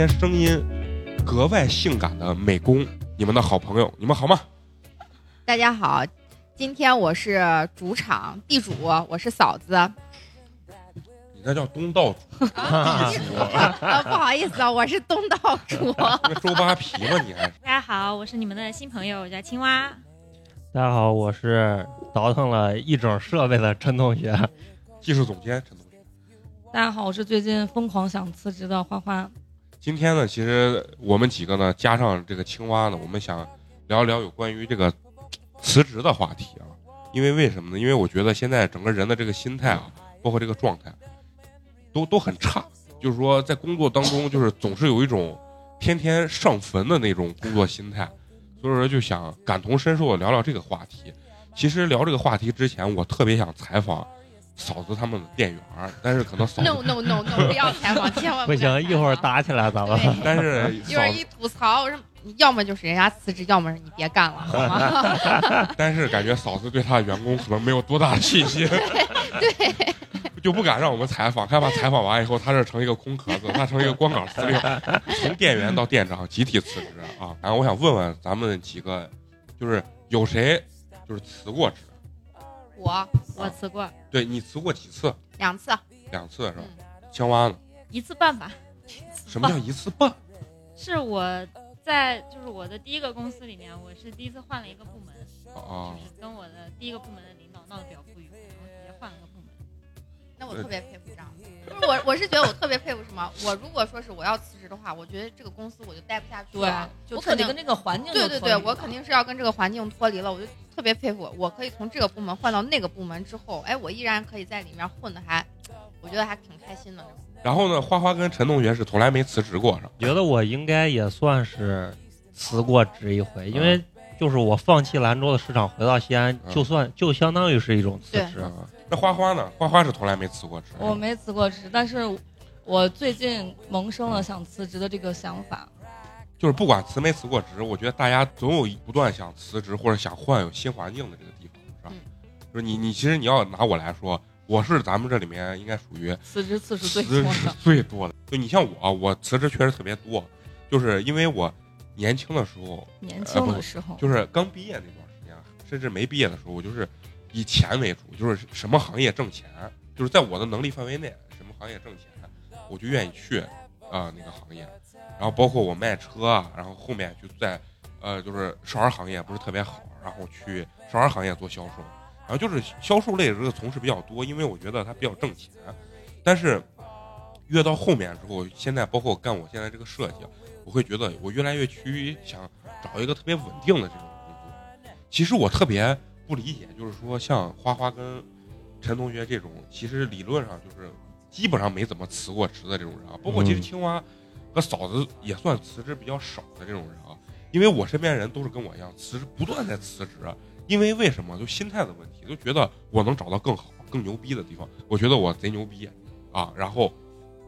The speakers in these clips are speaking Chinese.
天声音格外性感的美工，你们的好朋友，你们好吗？大家好，今天我是主场地主，我是嫂子。你那叫东道主，地主。不好意思啊，我是东道主。周扒皮吗？你还？大家好，我是你们的新朋友，我叫青蛙。大家好，我是倒腾了一整设备的陈同学，技术总监陈同学。大家好，我是最近疯狂想辞职的花花。今天呢，其实我们几个呢，加上这个青蛙呢，我们想聊一聊有关于这个辞职的话题啊。因为为什么呢？因为我觉得现在整个人的这个心态啊，包括这个状态，都都很差。就是说，在工作当中，就是总是有一种天天上坟的那种工作心态。所以说，就想感同身受的聊聊这个话题。其实聊这个话题之前，我特别想采访。嫂子他们的店员，但是可能嫂子 no no no no 不要采访，千万不行，一会儿打起来咱们？但是 一会儿一吐槽，我说要么就是人家辞职，要么是你别干了，好吗？但是感觉嫂子对他的员工可能没有多大的信心，对，就不敢让我们采访，害怕采访完以后他这成一个空壳子，他成一个光杆司令，从店员到店长集体辞职啊！然后我想问问咱们几个，就是有谁就是辞过职？我我辞过，对你辞过几次？两次，两次是吧？青蛙呢？一次半吧。什么叫一次半？是我在就是我的第一个公司里面，我是第一次换了一个部门，就是跟我的第一个部门的领导闹得比较不愉快，然后直接换了个。那我特别佩服这样。不是我，我是觉得我特别佩服什么？我如果说是我要辞职的话，我觉得这个公司我就待不下去了。对，我肯定跟这个环境对对对，我肯定是要跟这个环境脱离了。我就特别佩服，我可以从这个部门换到那个部门之后，哎，我依然可以在里面混的还，我觉得还挺开心的。然后呢，花花跟陈同学是从来没辞职过，是吧？觉得我应该也算是辞过职一回，因为就是我放弃兰州的市场，回到西安，就算就相当于是一种辞职。那花花呢？花花是从来没辞过职。我没辞过职，但是我最近萌生了想辞职的这个想法。就是不管辞没辞过职，我觉得大家总有不断想辞职或者想换有新环境的这个地方，是吧？就是你，你其实你要拿我来说，我是咱们这里面应该属于辞职次数最多的。最多的。就你像我，我辞职确实特别多，就是因为我年轻的时候，年轻的时候，就是刚毕业那段时间，甚至没毕业的时候，我就是。以钱为主，就是什么行业挣钱，就是在我的能力范围内，什么行业挣钱，我就愿意去啊那个行业。然后包括我卖车啊，然后后面就在呃就是少儿行业不是特别好，然后去少儿行业做销售，然后就是销售类这个从事比较多，因为我觉得它比较挣钱。但是越到后面之后，现在包括干我现在这个设计，我会觉得我越来越趋于想找一个特别稳定的这种工作。其实我特别。不理解，就是说像花花跟陈同学这种，其实理论上就是基本上没怎么辞过职的这种人啊。包括其实青蛙和嫂子也算辞职比较少的这种人啊。因为我身边人都是跟我一样辞职，不断在辞职。因为为什么？就心态的问题，就觉得我能找到更好、更牛逼的地方。我觉得我贼牛逼啊，然后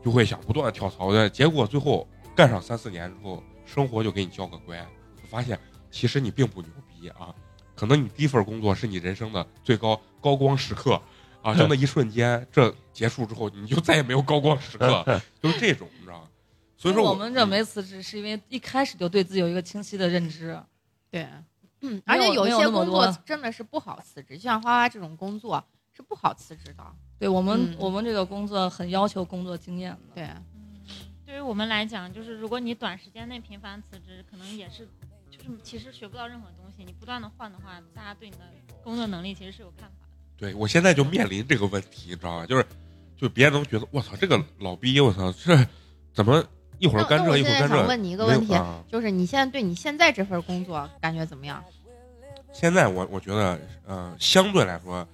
就会想不断的跳槽的。结果最后干上三四年之后，生活就给你教个乖，发现其实你并不牛逼啊。可能你第一份工作是你人生的最高高光时刻，啊，就那一瞬间，这结束之后你就再也没有高光时刻，就是这种，你知道吗？所以说我们这没辞职，是因为一开始就对自己有一个清晰的认知。对，嗯，而且有一些工作真的是不好辞职，就像花花这种工作是不好辞职的。对我们，我们这个工作很要求工作经验的。对，对于我们来讲，就是如果你短时间内频繁辞职，可能也是。就是其实学不到任何东西，你不断的换的话，大家对你的工作能力其实是有看法的。对我现在就面临这个问题，你知道吧？就是，就别人都觉得我操，这个老逼，我操，这怎么一会儿干这一会儿干这？想问你一个问题，就是你现在对你现在这份工作感觉怎么样？现在我我觉得，呃，相对来说，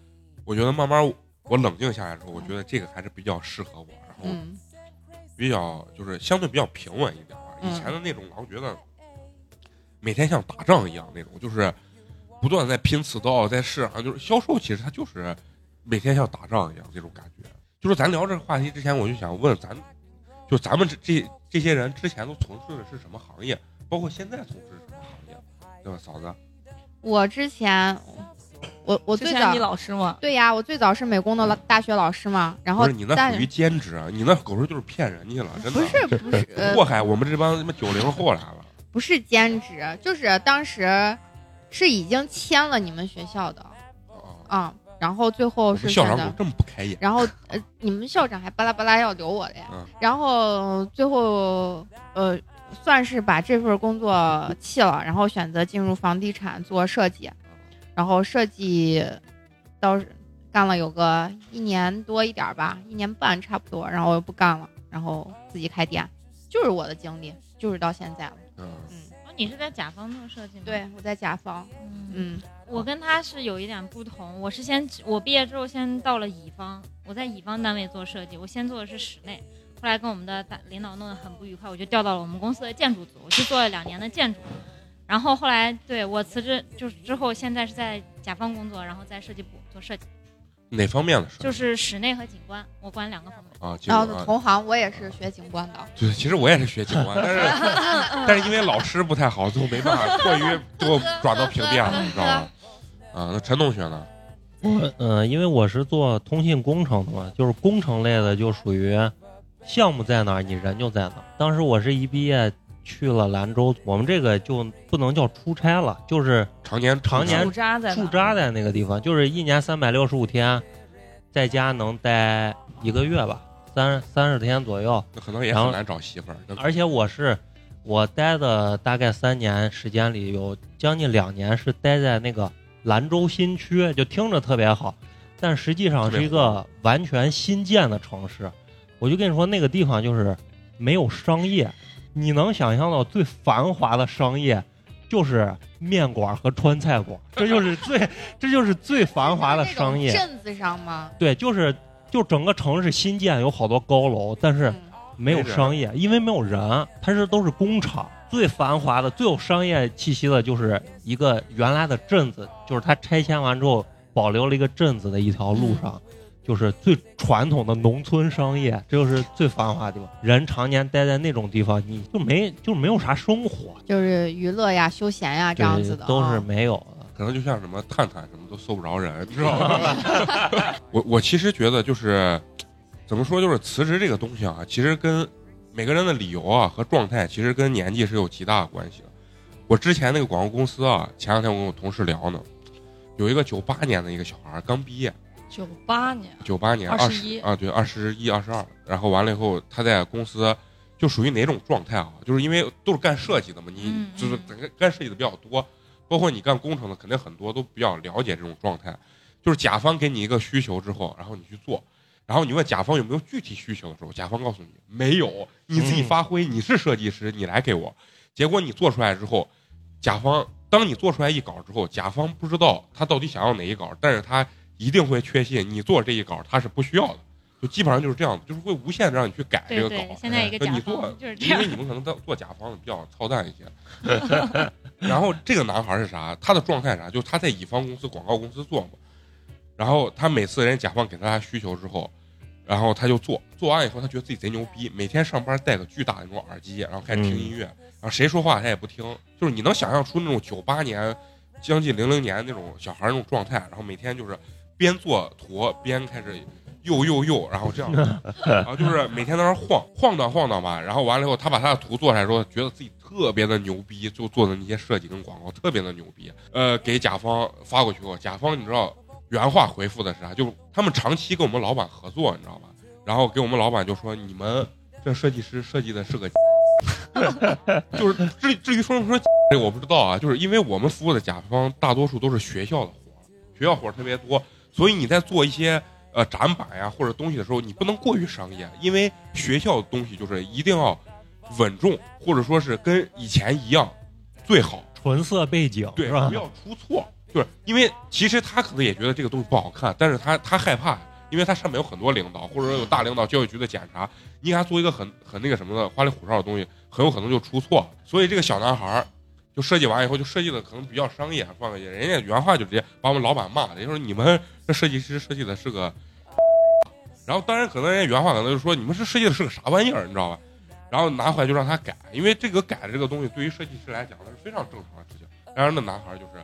我觉得慢慢我冷静下来之后，我觉得这个还是比较适合我，然后嗯比较就是相对比较平稳一点吧。嗯以前的那种老觉得每天像打仗一样那种，就是不断地在拼刺刀，在市场就是销售，其实他就是每天像打仗一样这种感觉。就是咱聊这个话题之前，我就想问咱，就咱们这这这些人之前都从事的是什么行业，包括现在从事什么行业，对吧，嫂子？我之前我我最早你老师吗？对呀，我最早是美工的大学老师嘛，然后不是你那属于兼职，啊，你那狗日就是骗人去了，真的。不是不是呃祸害我们这帮他妈九零后来了。不是兼职，就是当时是已经签了你们学校的哦啊，然后最后是选的，校长怎么这么不开眼？然后呃你们校长还巴拉巴拉要留我的呀，嗯然后最后呃算是把这份工作弃了，然后选择进入房地产做设计，然后设计到干了有个一年多一点吧，一年半差不多，然后我又不干了，然后自己开店，就是我的经历，就是到现在了。嗯，你是在甲方做设计吗？对，我在甲方，嗯，嗯。我跟他是有一点不同，我是先我毕业之后先到了乙方，我在乙方单位做设计，我先做的是室内，后来跟我们的大领导弄得很不愉快，我就调到了我们公司的建筑组，我去做了两年的建筑，然后后来对我辞职就是之后现在是在甲方工作，然后在设计部做设计，哪方面的事？就是室内和景观，我管两个方面。啊，结然后啊，同行我也是学景观的，对，其实我也是学景观，但是 但是因为老师不太好，最后没办法，迫于给我转到平面了，你知道吗？啊，那陈同学呢？我嗯、因为我是做通信工程的嘛，就是工程类的，就属于项目在哪儿，你人就在哪儿。当时我是一毕业去了兰州，我们这个就不能叫出差了，就是常年常年驻扎在驻扎在那个地方，就是一年三百六十五天，在家能待一个月吧，三三十天左右。那可能也然后很难找媳妇儿。而且我是我待的大概三年时间里，有将近两年是待在那个兰州新区，就听着特别好，但实际上是一个完全新建的城市。我就跟你说，那个地方就是没有商业，你能想象到最繁华的商业就是面馆和川菜馆，这就是最这就是最繁华的商业镇子上吗？对，就是就整个城市新建有好多高楼，但是。嗯没有商业，因为没有人，它是都是工厂。最繁华的、最有商业气息的，就是一个原来的镇子，就是它拆迁完之后保留了一个镇子的一条路上，就是最传统的农村商业，这就是最繁华的地方。人常年待在那种地方，你就没就没有啥生活，就是娱乐呀、休闲呀这样子的都是没有的。可能就像什么探探什么都搜不着人，你知道吗？我我其实觉得就是怎么说，就是辞职这个东西啊，其实跟每个人的理由啊和状态，其实跟年纪是有极大的关系的。我之前那个广告公司啊，前两天我跟我同事聊呢，有一个九八年的一个小孩刚毕业，九八年，九八年二十21啊，对，二十一、二十二，然后完了以后，他在公司就属于哪种状态啊？就是因为都是干设计的嘛，你嗯就是嗯整个干设计的比较多，包括你干工程的，肯定很多都比较了解这种状态。就是甲方给你一个需求之后，然后你去做，然后你问甲方有没有具体需求的时候，甲方告诉你没有，你自己嗯发挥，你是设计师，你来给我。结果你做出来之后，甲方当你做出来一稿之后，甲方不知道他到底想要哪一稿，但是他一定会确信你做这一稿他是不需要的，就基本上就是这样子，就是会无限的让你去改这个稿。对对，现在一个甲那你做方就是这样因为。你们可能做做甲方的比较操蛋一些。然后这个男孩是啥？他的状态啥？就是他在乙方公司广告公司做过。然后他每次人甲方给他需求之后，然后他就做，做完以后他觉得自己贼牛逼，每天上班戴个巨大的那种耳机，然后开始听音乐，然后谁说话他也不听，就是你能想象出那种九八年、将近零零年那种小孩那种状态，然后每天就是边做图边开始又又又，然后这样，然后就是每天在那晃晃荡晃荡吧，然后完了以后，他把他的图做出来之后，觉得自己特别的牛逼，就做的那些设计跟广告特别的牛逼，呃，给甲方发过去后，甲方你知道原话回复的是啥？就他们长期跟我们老板合作，你知道吧？然后给我们老板就说你们这设计师设计的是个，就是至至于说不说这个我不知道啊，就是因为我们服务的甲方大多数都是学校的活儿，学校活儿特别多，所以你在做一些呃展板呀或者东西的时候，你不能过于商业，因为学校的东西就是一定要稳重，或者说是跟以前一样最好，纯色背景对，吧不？要出错。就是因为其实他可能也觉得这个东西不好看，但是他他害怕因为他上面有很多领导，或者说有大领导、教育局的检查，你给他做一个很很那个什么的花里胡哨的东西，很有可能就出错。所以这个小男孩儿就设计完以后，就设计的可能比较商业，放个人家原话就直接把我们老板骂了，就说你们这设计师设计的是个，然后当然可能人家原话可能就说你们这设计的是个啥玩意儿，你知道吧？然后拿回来就让他改，因为这个改的这个东西对于设计师来讲那是非常正常的事情。然后那男孩就是，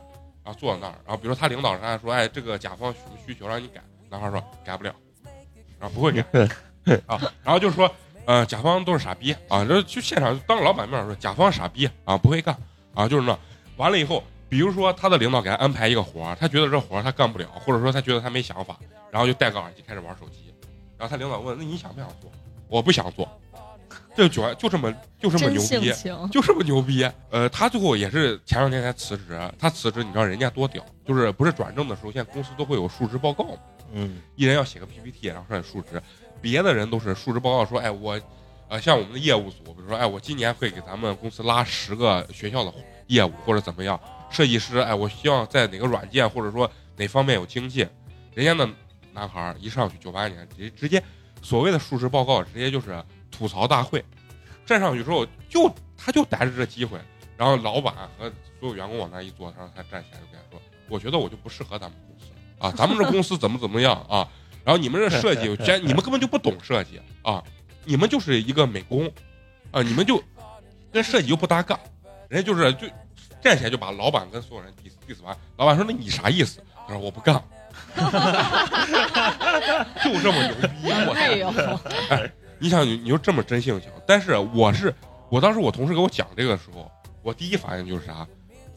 然后坐在那儿，然后比如说他领导上来说，哎，这个甲方什么需求让你改，男孩说改不了，然后不会改 啊，然后就是说，呃，甲方都是傻逼啊，这去现场当着老板面说甲方傻逼啊，不会干啊，就是那。完了以后，比如说他的领导给他安排一个活儿，他觉得这活儿他干不了，或者说他觉得他没想法，然后就戴个耳机开始玩手机，然后他领导问，那你想不想做？我不想做，这就就这么就这么牛逼。就这么牛逼。呃，他最后也是前两天才辞职。他辞职，你知道人家多屌？就是不是转正的时候，现在公司都会有述职报告嘛，嗯，一人要写个 PPT，然后上去述职。别的人都是述职报告说，哎，我，呃，像我们的业务组，比如说，哎，我今年会给咱们公司拉十个学校的业务或者怎么样。设计师，哎，我希望在哪个软件或者说哪方面有经济。人家那男孩儿一上去九八年，直接直接所谓的述职报告，直接就是吐槽大会。站上去之后，就他就逮着这机会，然后老板和所有员工往那一坐，然后他站起来就跟他说：“我觉得我就不适合咱们公司啊，咱们这公司怎么怎么样啊？然后你们这设计，你们根本就不懂设计啊，你们就是一个美工啊，你们就跟设计又不搭嘎，人家就是就站起来就把老板跟所有人 diss diss 完，老板说那你啥意思？他说我不干，就这么牛逼，我操！哎呦，你想你你就这么真性情，但是我是我当时我同事给我讲这个时候，我第一反应就是啥，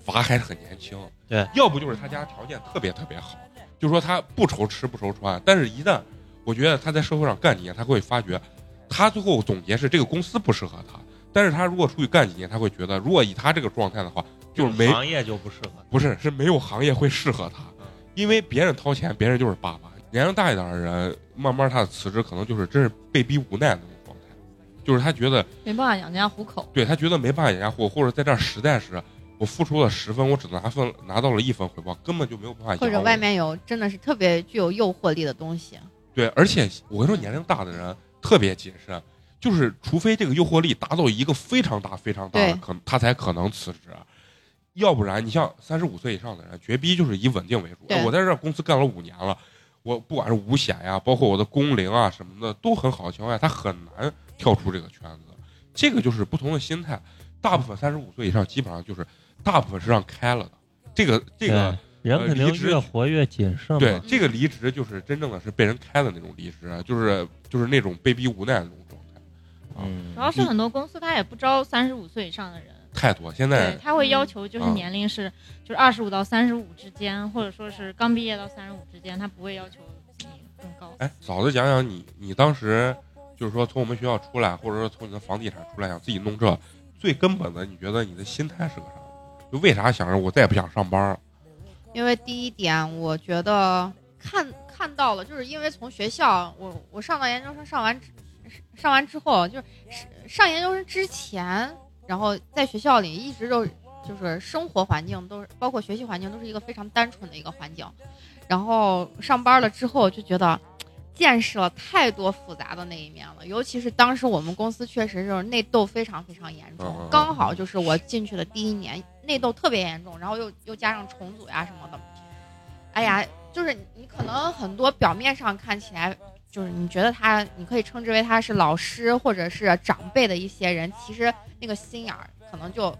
娃还是很年轻，对，要不就是他家条件特别特别好，就说他不愁吃不愁穿，但是一旦我觉得他在社会上干几年，他会发觉，他最后总结是这个公司不适合他，但是他如果出去干几年，他会觉得如果以他这个状态的话，就是没行业就不适合。不是是没有行业会适合他，因为别人掏钱，别人就是爸爸。年龄大一点的人，慢慢他的辞职可能就是真是被逼无奈的那种状态，就是他觉得没办法养家糊口。对他觉得没办法养家糊口，或者在这儿实在是我付出了十分，我只拿分拿到了一分回报，根本就没有办法养或者外面有真的是特别具有诱惑力的东西。对，而且我跟你说，年龄大的人特别谨慎，就是除非这个诱惑力达到一个非常大、非常大的可能，他才可能辞职。要不然，你像三十五岁以上的人，绝逼就是以稳定为主。我在这公司干了五年了，我不管是五险呀，包括我的工龄啊什么的都很好的情况下，他很难跳出这个圈子。这个就是不同的心态。大部分三十五岁以上，基本上就是大部分是让开了的。这个这个。人肯定越活越谨慎嘛。对，这个离职就是真正的是被人开的那种离职，就是就是那种被逼无奈的那种状态，嗯主，要是很多公司他也不招三十五岁以上的人，太多。现在，他会要求就是嗯年龄是就是二十五到三十五之间，或者说是刚毕业到三十五之间，他不会要求你更高。哎，嫂子讲讲你，你当时就是说从我们学校出来，或者说从你的房地产出来，想自己弄这，最根本的，你觉得你的心态是个啥？就为啥想着我再也不想上班了？因为第一点，我觉得看看到了，就是因为从学校，我我上到研究生上完上完之后，就是上研究生之前，然后在学校里一直都就是生活环境都是，包括学习环境都是一个非常单纯的一个环境，然后上班了之后就觉得。见识了太多复杂的那一面了，尤其是当时我们公司确实就是内斗非常非常严重刚好就是我进去的第一年，内斗特别严重，然后又又加上重组呀什么的，哎呀，就是你可能很多表面上看起来，就是你觉得他，你可以称之为他是老师或者是长辈的一些人，其实那个心眼儿可能就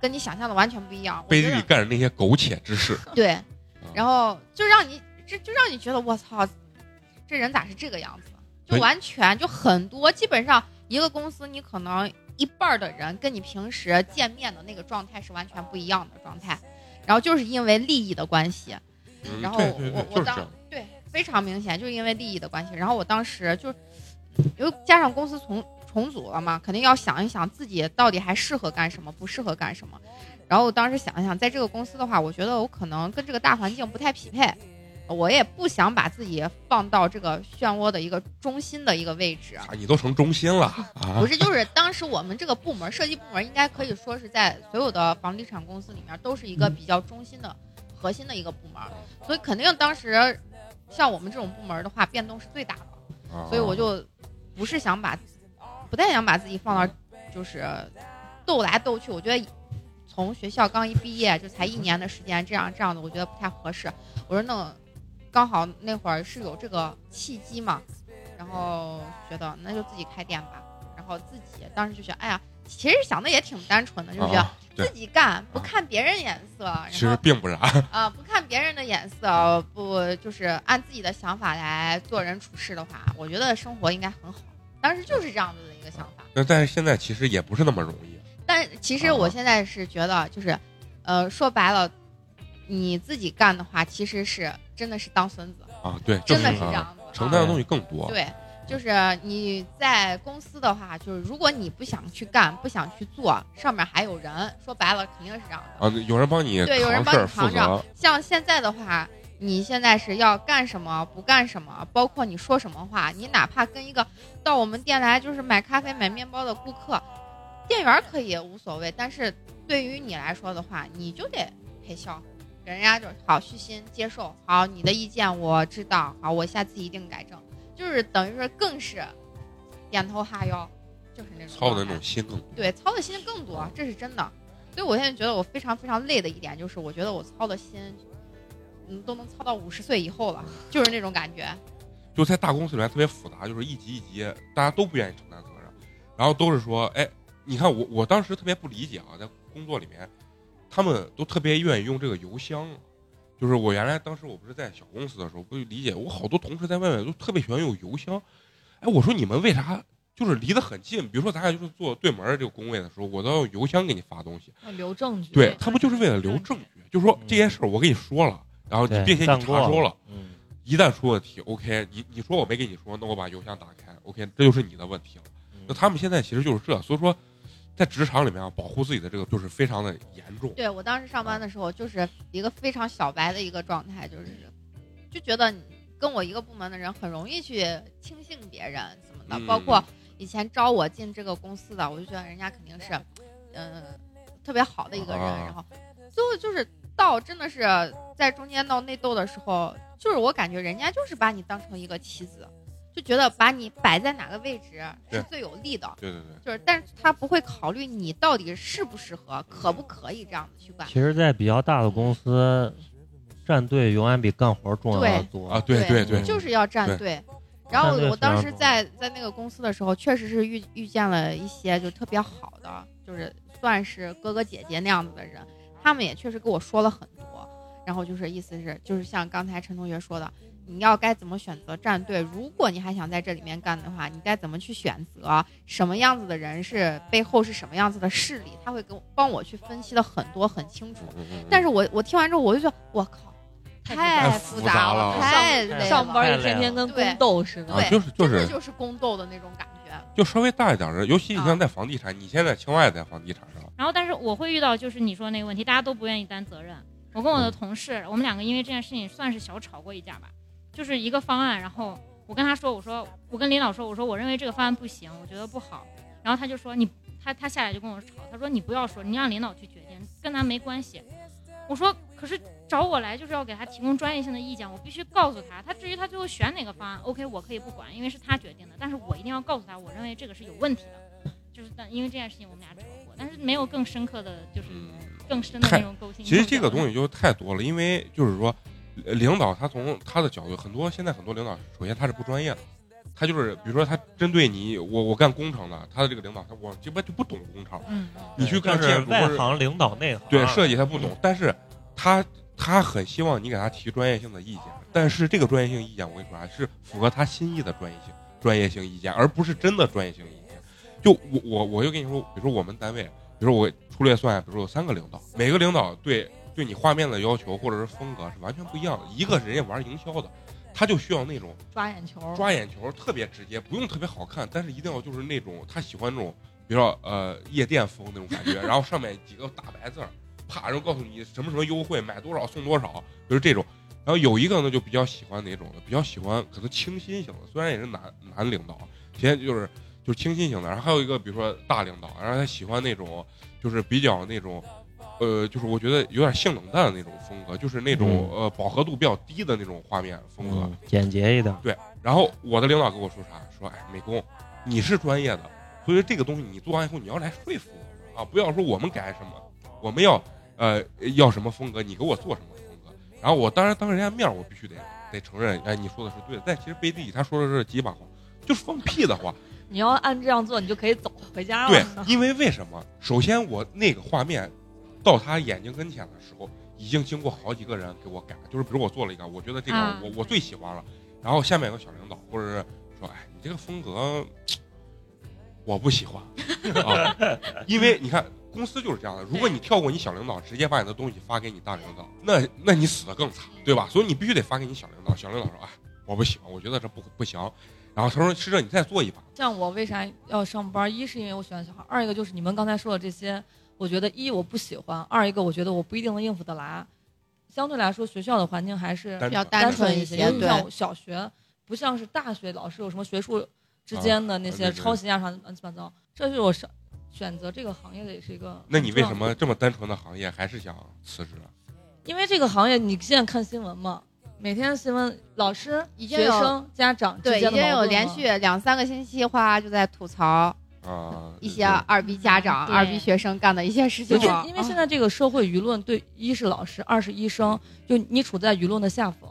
跟你想象的完全不一样。背地里干着那些苟且之事，对，然后就让你这就让你觉得我操，这人咋是这个样子？就完全就很多，基本上一个公司你可能一半儿的人跟你平时见面的那个状态是完全不一样的状态，然后就是因为利益的关系，嗯然后我我当就是。对非常明显，就是因为利益的关系。然后我当时就又加上公司重重组了嘛，肯定要想一想自己到底还适合干什么，不适合干什么。然后我当时想一想，在这个公司的话，我觉得我可能跟这个大环境不太匹配，我也不想把自己放到这个漩涡的一个中心的一个位置。啊，你都成中心了 啊不！是，就是当时我们这个部门设计部门应该可以说是在所有的房地产公司里面都是一个比较中心的、核心的一个部门，所以肯定当时像我们这种部门的话，变动是最大的，啊所以我就不是想把，不太想把自己放到就是斗来斗去。我觉得从学校刚一毕业就才一年的时间，这样这样的，我觉得不太合适。我说那刚好那会儿是有这个契机嘛，然后觉得那就自己开店吧。然后自己当时就想，哎呀，其实想的也挺单纯的，就觉得啊自己干，不看别人眼色，其实并不然，啊、不看别人的眼色，不就是按自己的想法来做人处事的话，我觉得生活应该很好。当时就是这样子的一个想法。但但是现在其实也不是那么容易。但其实我现在是觉得，就是，呃，说白了，你自己干的话，其实是真的是当孙子，啊，对，真的就是啊这样子。承担的东西更多。对，就是你在公司的话，就是如果你不想去干，不想去做，上面还有人，说白了肯定是这样的。啊，有人帮你对有人帮你扛着责，像现在的话，你现在是要干什么不干什么，包括你说什么话，你哪怕跟一个到我们店来就是买咖啡、买面包的顾客，店员可以无所谓，但是对于你来说的话，你就得陪笑，给人家就好虚心接受，好你的意见我知道，好我下次一定改正，就是等于说更是点头哈腰，就是那种操的那种心更多。对，操的心更多，这是真的。所以我现在觉得我非常非常累的一点就是，我觉得我操的心，嗯，都能操到五十岁以后了，就是那种感觉。就在大公司里面特别复杂，就是一级一级，大家都不愿意承担责任，然后都是说，哎，你看我我当时特别不理解啊，在工作里面，他们都特别愿意用这个邮箱，就是我原来当时我不是在小公司的时候，不理解，我好多同事在外面都特别喜欢用邮箱，哎，我说你们为啥就是离得很近？比如说咱俩就是坐对门儿这个工位的时候，我都要用邮箱给你发东西，要留证据。对他们就是为了留证据，就是说嗯这件事儿我跟你说了，然后你并且你查收了。嗯，一旦出问题，OK，你你说我没跟你说，那我把邮箱打开，OK，这就是你的问题了。那他们现在其实就是这，所以说，在职场里面啊，保护自己的这个就是非常的严重。对我当时上班的时候，就是一个非常小白的一个状态，就是就觉得你跟我一个部门的人很容易去轻信别人怎么的，嗯包括以前招我进这个公司的，我就觉得人家肯定是，嗯、特别好的一个人，啊然后最后就是到真的是在中间闹内斗的时候，就是我感觉人家就是把你当成一个棋子，就觉得把你摆在哪个位置是最有利的。对对对，就是，但是他不会考虑你到底适不适合，可不可以这样子去干。其实，在比较大的公司，站队永远比干活重要的多啊，对对对，就是要站队。然后我当时在在那个公司的时候，确实是遇遇见了一些就特别好的，就是算是哥哥姐姐那样子的人，他们也确实跟我说了很多。然后就是意思是，就是像刚才陈同学说的，你要该怎么选择站队？如果你还想在这里面干的话，你该怎么去选择？什么样子的人是背后是什么样子的势力？他会跟我帮我去分析的很多很清楚。但是我我听完之后，我就觉得我靠，太复杂了太。上班一天天跟宫斗似的。就是就是就是宫斗的那种感觉。就稍微大一点的，尤其你像啊在房地产，你现在清外在房地产上，然后，但是我会遇到就是你说那个问题，大家都不愿意担责任。我跟我的嗯同事，我们两个因为这件事情算是小吵过一架吧，就是一个方案，然后我跟他说，我说我跟领导说，我说我认为这个方案不行，我觉得不好，然后他就说你他他下来就跟我吵，他说你不要说，你让领导去决定，跟咱没关系。我说可是找我来就是要给他提供专业性的意见，我必须告诉他，他至于他最后选哪个方案，OK，我可以不管，因为是他决定的，但是我一定要告诉他，我认为这个是有问题的，就是但因为这件事情我们俩吵过，但是没有更深刻的就是嗯，更深的那种沟通。其实这个东西就太多了，因为就是说，呃领导他从他的角度，很多现在很多领导，首先他是不专业的，他就是比如说他针对你，我我干工程的，他的这个领导他我鸡巴就不懂工程，嗯，你去干外建筑行领导内行，啊对设计他不懂，但是他他很希望你给他提专业性的意见，但是这个专业性意见我跟你说啊，是符合他心意的专业性专业性意见，而不是真的专业性意见。就我我我就跟你说，比如说我们单位，比如说我粗略算，比如说有三个领导，每个领导对对你画面的要求或者是风格是完全不一样的。一个是人家玩营销的，他就需要那种抓眼球，抓眼球，特别直接，不用特别好看，但是一定要就是那种他喜欢那种，比如说呃夜店风那种感觉，然后上面几个大白字儿，啪，然后告诉你什么什么优惠，买多少送多少，就是这种。然后有一个呢就比较喜欢哪种的，比较喜欢可能清新型的，虽然也是男男领导，现在就是就是清新型的。然后还有一个比如说大领导，然后他喜欢那种就是比较那种呃，就是我觉得有点性冷淡的那种风格，就是那种、嗯呃饱和度比较低的那种画面风格。嗯，简洁一点。对然后我的领导跟我说啥？说哎，美工，你是专业的，所以说这个东西你做完以后你要来说服我啊，不要说我们改什么，我们要呃要什么风格，你给我做什么风格。然后我当然当着人家面，我必须得得承认，哎，你说的是对的。但其实背地里他说的是几把话，就是放屁的话。你要按这样做，你就可以走回家了。对，因为为什么？首先我那个画面到他眼睛跟前的时候，已经经过好几个人给我改，就是比如我做了一个，我觉得这个啊我、我最喜欢了，然后下面有个小领导或者是说，哎，你这个风格我不喜欢。啊，因为你看公司就是这样的，如果你跳过你小领导，直接把你的东西发给你大领导，那那你死的更惨，对吧？所以你必须得发给你小领导，小领导说，哎，我不喜欢，我觉得这不不行，然后他说师哲你再做一把，像我为啥要上班？一是因为我喜欢小孩，二一个就是你们刚才说的这些，我觉得一我不喜欢，二一个我觉得我不一定能应付得来。相对来说，学校的环境还是单比较单纯一些，些对因为像小学不像是大学，老师有什么学术之间的那些啊对对抄袭啊啥乱七八糟。这是我上选择这个行业的也是一个。那你为什？么这么单纯的行业还是想辞职？啊因为这个行业，你现在看新闻嘛，每天新闻，老师、已经有学生、家长之对，已间的经有连续两三个星期，花就在吐槽啊，一些二逼家长、二逼学生干的一些事情就了。是因为现在这个社会舆论对一是老师，二是医生，就你处在舆论的下风，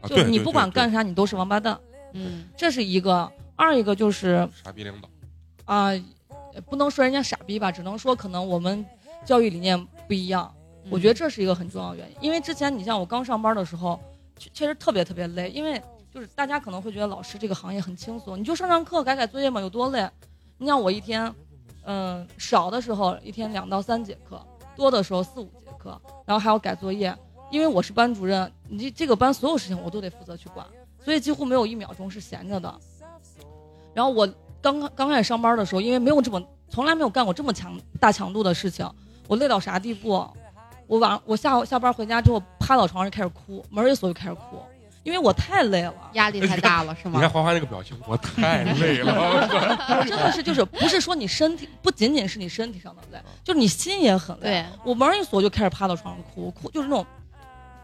啊就你不管干啥，你都是王八蛋，嗯，这是一个。二一个就是傻逼领导，啊、不能说人家傻逼吧，只能说可能我们教育理念不一样。嗯我觉得这是一个很重要的原因，因为之前你像我刚上班的时候，确确实特别特别累，因为就是大家可能会觉得老师这个行业很轻松，你就上上课改改作业嘛，有多累？你像我一天，嗯、少的时候一天两到三节课，多的时候四五节课，然后还要改作业，因为我是班主任，你这个班所有事情我都得负责去管，所以几乎没有一秒钟是闲着的。然后我刚刚开始上班的时候，因为没有这么从来没有干过这么强大强度的事情，我累到啥地步？我晚上我下下班回家之后趴到床上就开始哭，门一锁就开始哭，因为我太累了。压力太大了，是吗你看吗？花花那个表情，我太累了。真的是就是不是说你身体不仅仅是你身体上的累，就是你心也很累。对，我门一锁就开始趴到床上哭，哭就是那种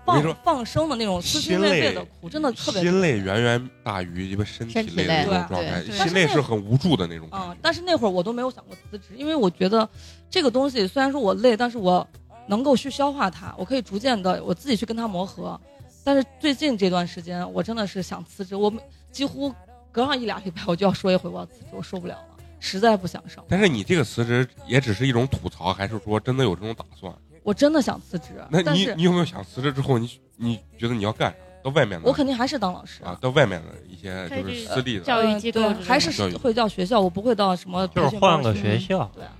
放放声的那种撕心裂肺的哭，真的特别心累远远大于一个身体身体累的那种状态，心累是很无助的那种感啊、觉。但是那会儿我都没有想过辞职，因为我觉得这个东西虽然说我累，但是我能够去消化它，我可以逐渐的我自己去跟它磨合。但是最近这段时间，我真的是想辞职，我每几乎隔上一俩礼拜我就要说一回我要辞职，我受不了了，实在不想上，但是你这个辞职也只是一种吐槽，还是说真的有这种打算？我真的想辞职。那你你有没有想辞职之后，你你觉得你要干啥？到外面的我肯定还是当老师啊，到外面的一些就是私立的教育机构还是会到学校，我不会到什么就是换个学校，对。啊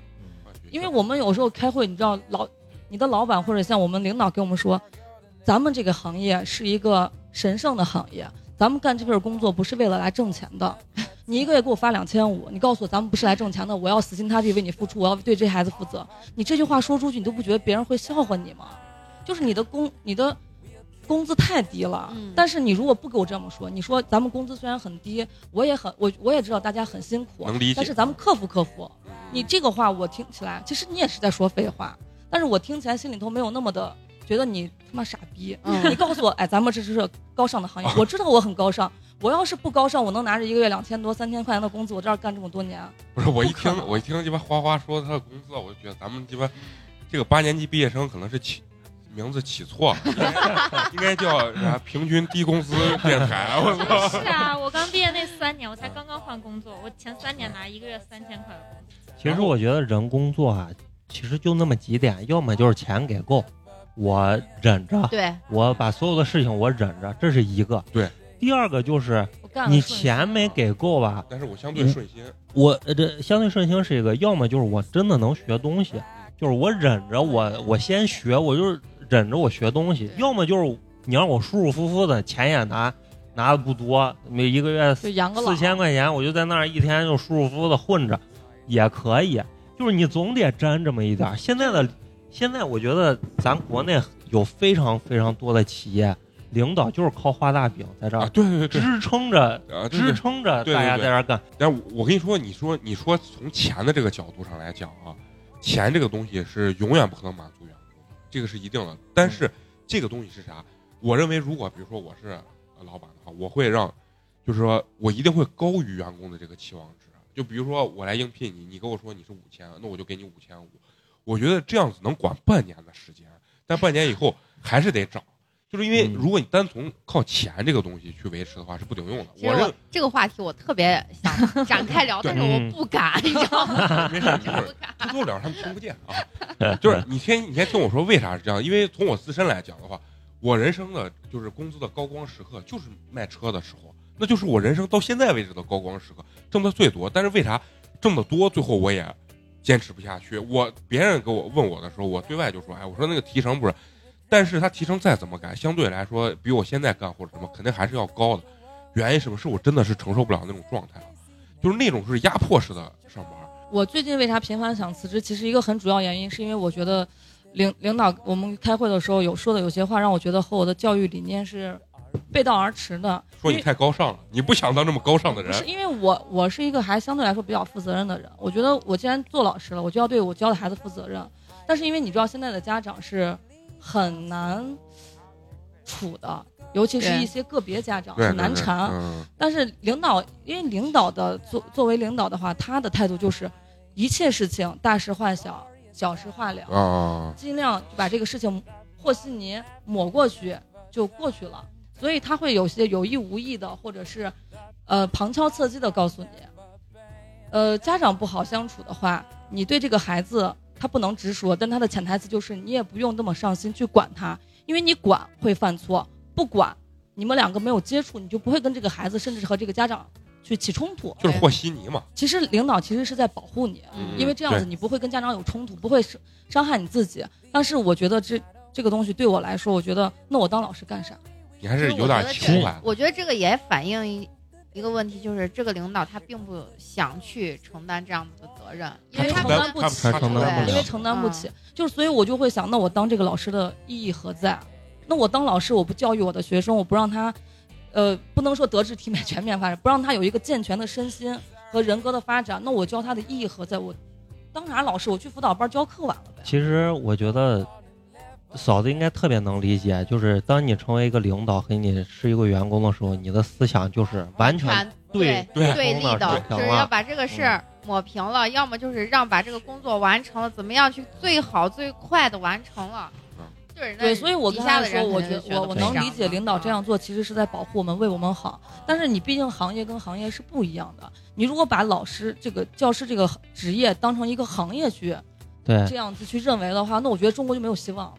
因为我们有时候开会，你知道老你的老板或者像我们领导给我们说，咱们这个行业是一个神圣的行业，咱们干这份工作不是为了来挣钱的。你一个月给我发两千五，你告诉我咱们不是来挣钱的，我要死心塌地为你付出，我要对这孩子负责。你这句话说出去，你都不觉得别人会笑话你吗？就是你的工你的工资太低了，嗯但是你如果不给我这么说，你说咱们工资虽然很低，我也很我我也知道大家很辛苦，能理解但是咱们克服克服。你这个话我听起来，其实你也是在说废话，但是我听起来心里头没有那么的觉得你他妈傻逼。嗯你告诉我，哎，咱们这是高尚的行业，我知道我很高尚。我要是不高尚，我能拿着一个月两千多、三千块钱的工资，我这儿干这么多年。不是我一听我一听鸡巴花花说他的工资，我就觉得咱们鸡巴这个八年级毕业生可能是起名字起错了，应该叫啥平均低工资电台，我操！是啊，我刚毕业那三年，我才刚刚换工作，我前三年拿一个月三千块的工资。其实我觉得人工作啊，其实就那么几点，要么就是钱给够，我忍着，对，我把所有的事情我忍着，这是一个。对。第二个就是你钱没给够吧，但是我相对顺心，我呃这相对顺心是一个，要么就是我真的能学东西，就是我忍着我我先学，我就是忍着我学东西；要么就是你让我舒舒服服的，钱也拿拿的不多，每一个月四千块钱，我就在那儿一天就舒舒服服的混着，也可以。就是你总得沾这么一点。现在的现在，我觉得咱国内有非常非常多的企业领导就是靠画大饼在这啊，儿对对对对，支撑着支。撑着大家在这儿干。但是我跟你说，你说你说从钱的这个角度上来讲啊，钱这个东西是永远不可能满足员工。这个是一定的。但是这个东西是啥？我认为，如果比如说我是呃老板的话，我会让，就是说我一定会高于员工的这个期望值。就比如说我来应聘你，你跟我说你是五千，那我就给你五千五。我觉得这样子能管半年的时间，但半年以后还是得涨，就是因为嗯如果你单从靠钱这个东西去维持的话是不顶用的。其实我认这个话题我特别想 展开聊，但是我不敢，你知道吗？没事，一会儿不敢。多多聊，他们听不见啊。就是你先，你先听我说为啥是这样？因为从我自身来讲的话，我人生的就是工资的高光时刻就是卖车的时候，那就是我人生到现在为止的高光时刻，挣的最多。但是为啥挣得多，最后我也坚持不下去？我别人给我问我的时候，我对外就说，哎，我说那个提成不是，但是他提成再怎么改，相对来说比我现在干或者什么，肯定还是要高的。原因什么？是我真的是承受不了那种状态了，就是那种是压迫式的上班。我最近为啥频繁想辞职？其实一个很主要原因是因为我觉得领领导我们开会的时候有说的有些话让我觉得和我的教育理念是背道而驰的。说你太高尚了，你不想当这么高尚的人。不是因为我我是一个还相对来说比较负责任的人，我觉得我既然做老师了，我就要对我教的孩子负责任。但是因为你知道现在的家长是很难处的，尤其是一些个别家长很难缠。嗯，但是领导，因为领导的作作为领导的话，他的态度就是一切事情大事化小，小事化了，啊，尽量把这个事情和稀泥抹过去就过去了。所以他会有些有意无意的，或者是呃旁敲侧击的告诉你，呃家长不好相处的话，你对这个孩子他不能直说，但他的潜台词就是你也不用那么上心去管他，因为你管会犯错，不管你们两个没有接触，你就不会跟这个孩子甚至和这个家长去起冲突。就是和稀泥嘛。其实领导其实是在保护你，嗯因为这样子你不会跟家长有冲突，不会伤伤害你自己。但是我觉得这这个东西对我来说，我觉得那我当老师干啥？你还是有点情怀。我觉得这个也反映一一个问题，就是这个领导他并不想去承担这样子的责任，因为承担不起他他承担不对了因为承担不起，就是所以我就会想，那我当这个老师的意义何在？那我当老师，我不教育我的学生，我不让他，呃，不能说德智体美 全面发展，不让他有一个健全的身心和人格的发展，那我教他的意义何在？我当啥老师？我去辅导班教课完了呗。其实我觉得嫂子应该特别能理解，就是当你成为一个领导和你是一个员工的时候，你的思想就是完全全对对对立的，就是要把这个事儿抹平了，要么就是让把这个工作完成了，怎么样去最好最快的完成了对。那对，所以我底跟他说，我觉我我能理解领导这样样做，其实是在保护我们，为我们好。但是你毕竟行业跟行业是不一样的，你如果把老师这个教师这个职业当成一个行业去对这样子去认为的话，那我觉得中国就没有希望了。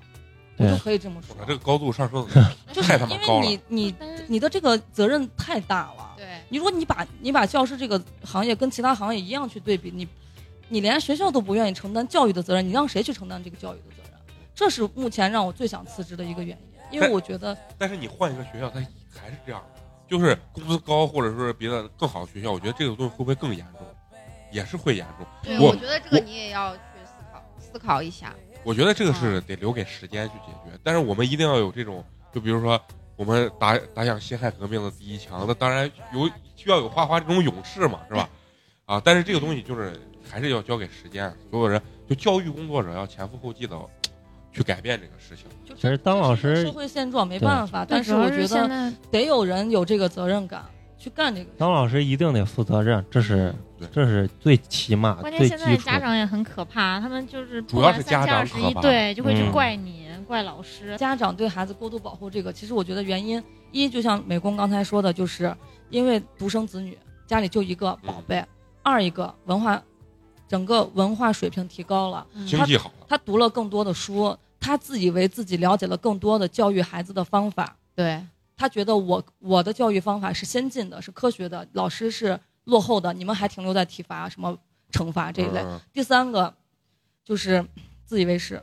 我就可以这么说我，这个高度上升的 太他妈因高了为你你你的这个责任太大了。对你如果你把你把教师这个行业跟其他行业一样去对比，你你连学校都不愿意承担教育的责任，你让谁去承担这个教育的责任？这是目前让我最想辞职的一个原因，因为我觉得但是你换一个学校，它还是这样，就是工资高或者说是别的更好的学校，我觉得这个东西会不会更严重？也是会严重。对，我我觉得这个你也要去思考思考一下。我觉得这个是得留给时间去解决，但是我们一定要有这种，就比如说我们打打响辛亥革命的第一枪，那当然有需要有花花这种勇士嘛，是吧？啊，但是这个东西就是还是要交给时间，所有人就教育工作者要前赴后继的去改变这个事情。就其实当老师社会现状没办法，但是我觉得得有人有这个责任感去干这个事。当老师一定得负责任，这是对。这是最起码关键现在家。长也很可怕，他们就是主要是家长二十一可怕。对，就会去嗯怪你、怪老师。家长对孩子过度保护这个，其实我觉得原因一，就像美工刚才说的，就是因为独生子女，家里就一个宝贝；二一个文化，整个文化水平提高了，嗯。经济好了，他读了更多的书，他自以为自己了解了更多的教育孩子的方法，对，他觉得我我的教育方法是先进的，是科学的，老师是落后的，你们还停留在体罚、什么惩罚这一类。嗯第三个就是自以为是，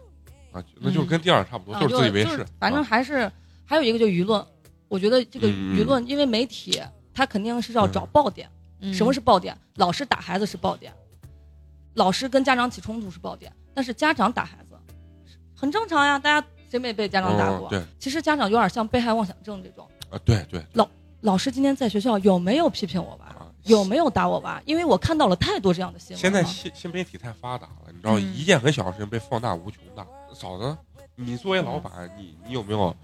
啊，那就是跟第二差不多，啊就是自以为就是反正啊还是还有一个就是舆论，我觉得这个嗯嗯舆论，因为媒体他肯定是要找嗯爆点。嗯什么是爆点？老师打孩子是爆点，老师跟家长起冲突是爆点，但是家长打孩子很正常呀，大家谁没被家长打过？嗯对其实家长有点像被害妄想症这种。啊，对对老师今天在学校有没有批评我娃？啊，有没有打我娃？因为我看到了太多这样的新闻。现在新新媒体太发达了，你知道，嗯一件很小的事情被放大无穷大。嫂子，你作为老板，你你有没有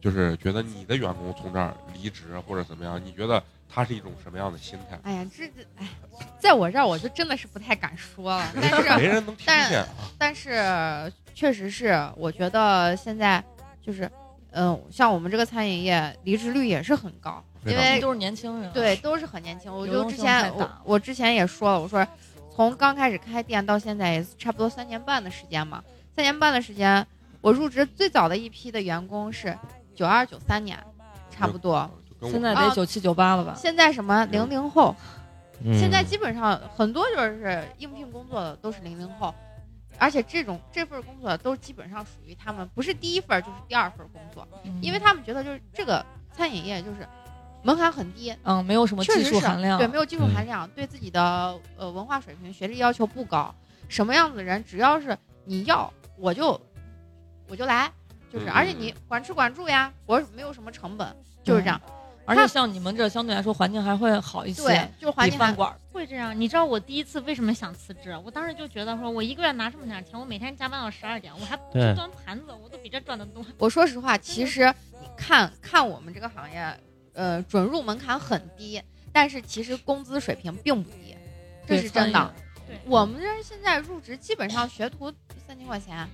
就是觉得你的员工从这儿离职或者怎么样？你觉得他是一种什么样的心态？哎呀，这这哎，在我这儿我就真的是不太敢说了，但是 没人能听见啊。但是确实是，我觉得现在就是，嗯、像我们这个餐饮业离职率也是很高，因为都是年轻人，对都是很年轻。我就之前我我之前也说了，我说从刚开始开店到现在也差不多三年半的时间嘛，三年半的时间，我入职最早的一批的员工是九二九三年，差不多。现在啊得九七九八了吧？现在什么零零后，嗯现在基本上很多就是应聘工作的都是零零后，而且这种这份工作都基本上属于他们不是第一份就是第二份工作，嗯因为他们觉得就是这个餐饮业就是门槛很低，嗯，没有什么技术含量，对，没有技术嗯含量，对自己的呃文化水平、学历要求不高，什么样子的人只要是你要我就我就来，就是嗯而且你管吃管住呀，我没有什么成本，就是这样，而且像你们这相对来说环境还会好一些，对，就是环境饭馆会这样。你知道我第一次为什么想辞职？我当时就觉得说，我一个月拿这么点钱，我每天加班到十二点，我还不去端盘子，我都比这赚的多。我说实话，其实你看看我们这个行业，呃，准入门槛很低，但是其实工资水平并不低，这是真的。对我们这儿现在入职基本上学徒三千块钱，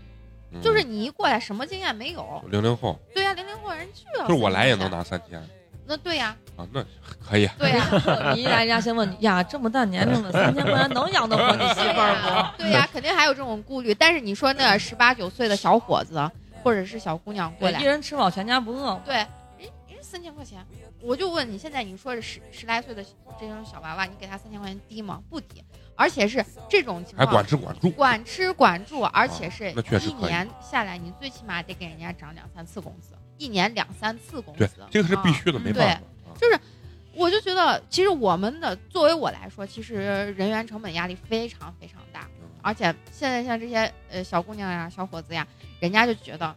嗯就是你一过来什么经验没有，零零后，对呀、零零后人就要就是我来也能3000块钱，拿三千那对呀、啊，那可以。对呀、饮你一来，人家先问你呀，这么大年龄了，三千块钱能养得活你媳对妇儿呀、对呀、肯定还有这种顾虑。但是你说那十八九岁的小伙子或者是小姑娘？过来，一，人吃饱全家不饿。对，三千块钱，我就问你，现在你说是十十来岁的这种小娃娃，你给他三千块钱低吗？不低，而且是这种情还况，管吃管住，管吃管住，而且是一年下来，你最起码得给人家涨两三次工资，一年两三次工对资，，这个是必啊须的，没办法。啊我就觉得，其实我们的作为我来说，其实人员成本压力非常非常大，而且现在像这些呃小姑娘呀、小伙子呀，人家就觉得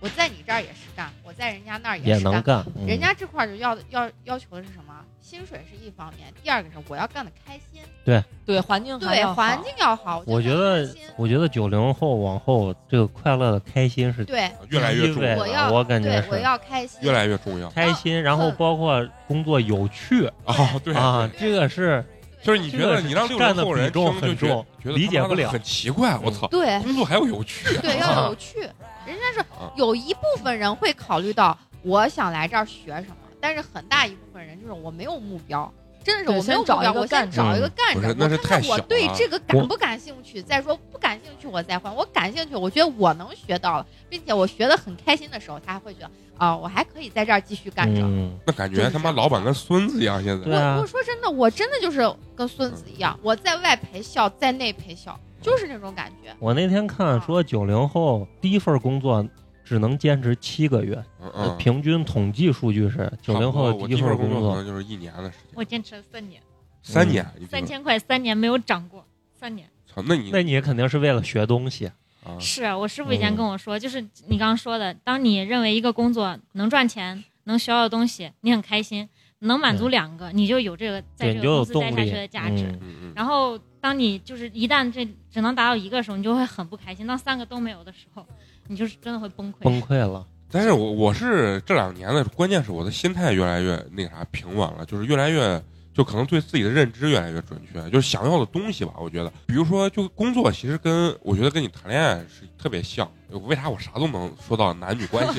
我在你这儿也是干，我在人家那儿是干。也能干，嗯人家这块儿就要要要求的是什么？薪水是一方面，第二个是我要干的开心，对对，环境对环境要好。我觉得，我觉得九零后往后这个快乐的开心是对越来越重要，我要我感觉对我是要开心，越来越重要开心，然后包括工作有趣啊！对啊，这个是就是你觉得你让六零后人比重听就觉很重觉得理解不了很奇怪。我操，对工作还要有趣，对要有趣。人家是啊有一部分人会考虑到我想来这儿学什么，但是很大一部分人就是我没有目标，真的是我没有目标，先找一个我先干找一个干着，那看看我对这个感不感兴趣，再说不感兴趣我再换，我感兴趣，我觉得我能学到了，并且我学的很开心的时候，他还会觉得啊，我还可以在这儿继续干着。嗯，那感觉他妈老板跟孙子一样。现在啊我我说真的，我真的就是跟孙子一样，我在外陪笑，在内陪笑，就是那种感觉。我那天看说九零后第一份工作只能坚持七个月，嗯嗯，平均统计数据是九零后我第一份工作可能就是一年的时间，我坚持了三年，三年，你三千块三年没有涨过，三年。操，那你那你肯定是为了学东西，啊，是我师傅以前嗯。跟我说，就是你刚刚说的，当你认为一个工作能赚钱、能学到东西，你很开心，能满足两个，你就有这个在，这个公司待下去的价值。嗯嗯嗯，然后，当你就是一旦这只能达到一个的时候，你就会很不开心；当三个都没有的时候，你就是真的会崩溃。崩溃了。但是我我是这两年的，关键是我的心态越来越那啥平稳了，就是越来越就可能对自己的认知越来越准确，就是想要的东西吧，我觉得，比如说就工作，其实跟我觉得跟你谈恋爱是特别像。为啥我啥都能说到男女关系？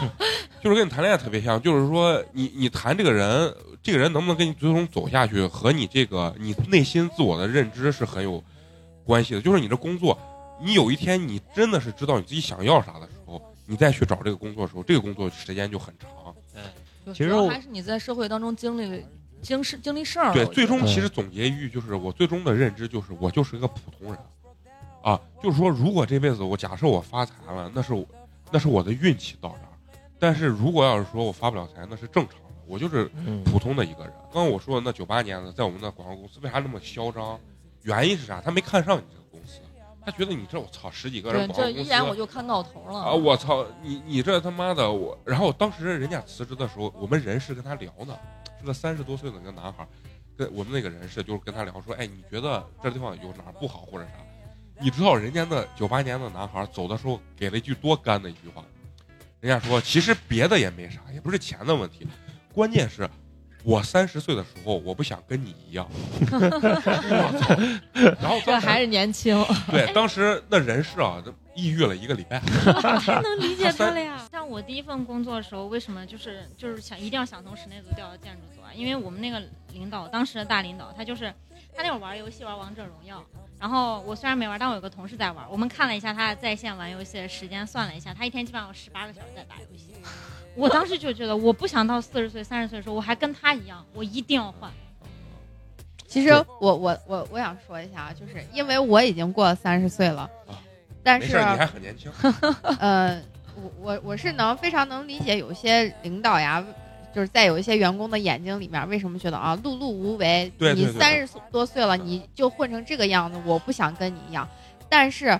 就是跟你谈恋爱特别像，就是说你你谈这个人，这个人能不能跟你最终走下去，和你这个你内心自我的认知是很有关系的。就是你的工作，你有一天你真的是知道你自己想要啥的时候，你再去找这个工作的时候，这个工作时间就很长。就主要其实还是你在社会当中经历经事经历事儿了。对，最终其实总结一句就是，我最终的认知就是我就是一个普通人，啊，就是说，如果这辈子我假设我发财了，那是我那是我的运气到这儿，但是如果要是说我发不了财，那是正常的，我就是嗯，普通的一个人。刚刚我说的那九八年的，在我们的广告公司为啥那么嚣张？原因是啥？他没看上你这个公司，他觉得你这我操十几个对这一人广告公司眼我就看到头了啊！我操，你你这他妈的我！然后当时人家辞职的时候，我们人事跟他聊呢，是个三十多岁的一个男孩，跟我们那个人事就是跟他聊说，哎，你觉得这地方有哪不好或者啥？你知道人家那九八年的男孩走的时候给了一句多干的一句话，人家说其实别的也没啥，也不是钱的问题，关键是。我三十岁的时候，我不想跟你一样。我操！然后当时这还是年轻，对当时那人事啊，都抑郁了一个礼拜。太能理解他了呀！啊像我第一份工作的时候，为什么就是就是想一定要想从室内组调到建筑组啊？因为我们那个领导，当时的大领导，他就是他那会儿玩游戏玩王者荣耀，然后我虽然没玩，但我有个同事在玩。我们看了一下他在线玩游戏的时间，算了一下，他一天基本上有十八个小时在打游戏。我当时就觉得，我不想到四十岁、三十岁的时候，我还跟他一样，我一定要换。其实我我我我想说一下啊，就是因为我已经过了三十岁了啊，但是没事儿，你还很年轻。呃，我我我是能非常能理解有些领导呀，就是在有一些员工的眼睛里面，为什么觉得啊碌碌无为？你对对对三十多岁了，你就混成这个样子，我不想跟你一样。但是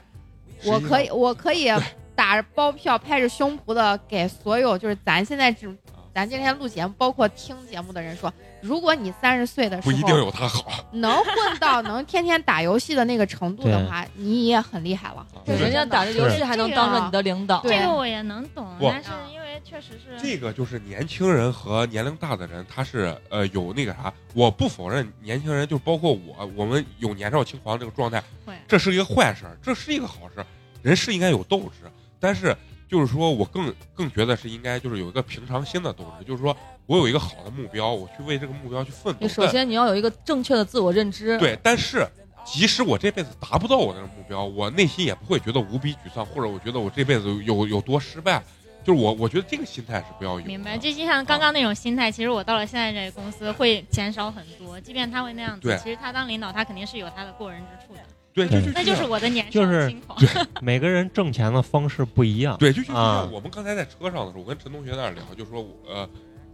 我可以，我可以打着包票、拍着胸脯的给所有就是咱现在只咱今天录节目，包括听节目的人说，如果你三十岁的时候不一定有他好。能混到能天天打游戏的那个程度的话，你也很厉害了。对。人家打着游戏还能当着你的领导，对。这个我也能懂，但是因为确实是这个就是年轻人和年龄大的人，他是呃有那个啥，我不否认年轻人，就包括我，我们有年少轻狂这个状态，会。这是一个坏事儿，这是一个好事儿，人是应该有斗志，但是就是说我更更觉得是应该就是有一个平常心的斗志，就是说我有一个好的目标，我去为这个目标去奋斗。你首先你要有一个正确的自我认知，对，但是即使我这辈子达不到我那个目标，我内心也不会觉得无比沮丧，或者我觉得我这辈子有有多失败。就是我，我觉得这个心态是不要有。明白，就就像刚刚那种心态，其实我到了现在这个公司会减少很多。即便他会那样子对，其实他当领导，他肯定是有他的过人之处的。对，就就那就是我的年少就是轻狂。每个人挣钱的方式不一样。对，就就就我们刚才在车上的时候，我跟陈同学在那聊，就说我呃，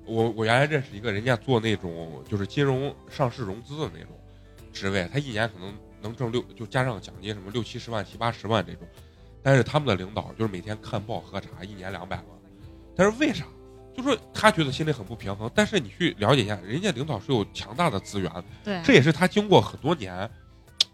我我原来认识一个人家做那种就是金融上市融资的那种职位，他一年可能能挣六，就加上奖金什么六七十万、七八十万这种，但是他们的领导就是每天看报喝茶，一年两百万，但是为啥？就说他觉得心里很不平衡，但是你去了解一下，人家领导是有强大的资源，对，这也是他经过很多年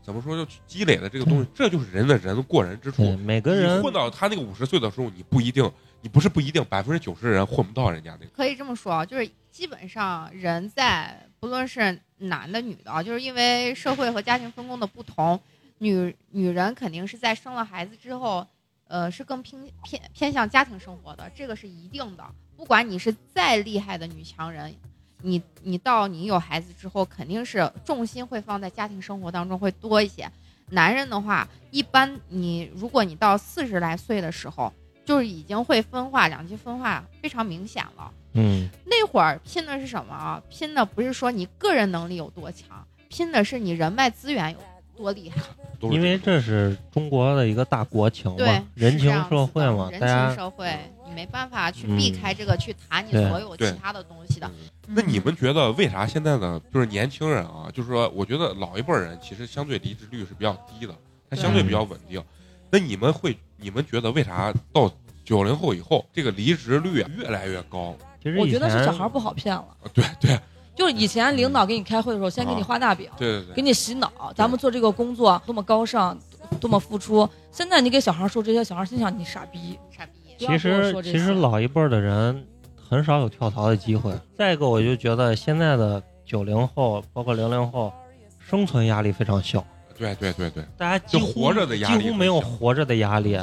怎么说就积累的这个东西，这就是人的人过人之处。每个你人混到他那个五十岁的时候，你不一定，你不是不一定，百分之九十的人混不到人家那个。可以这么说啊，就是基本上人在不论是男的女的啊，就是因为社会和家庭分工的不同，女女人肯定是在生了孩子之后，呃，是更偏偏偏向家庭生活的，这个是一定的。不管你是再厉害的女强人，你你到你有孩子之后，肯定是重心会放在家庭生活当中会多一些。男人的话，一般你如果你到四十来岁的时候，就是已经会分化，两极分化非常明显了。嗯，那会儿拼的是什么啊？拼的不是说你个人能力有多强，拼的是你人脉资源有多厉害。因为这是中国的一个大国情对嘛，，人情社会嘛，的人情社会，你没办法去避开这个，去谈你所有其他的东西的。嗯那你们觉得为啥现在呢就是年轻人啊，就是说，我觉得老一辈儿人其实相对离职率是比较低的，他相对比较稳定。那你们会，你们觉得为啥到九零后以后，这个离职率啊越来越高？我觉得是小孩不好骗了。啊对对就是以前领导给你开会的时候，先给你画大饼，对对对，给你洗脑，咱们做这个工作多么高尚，多么付出。现在你给小孩说这些，小孩心想你傻逼。傻逼。其实其实老一辈儿的人很少有跳槽的机会。再一个，我就觉得现在的九零后，包括零零后，生存压力非常小，对对对对，大家几乎就活着的压力几乎没有活着的压力，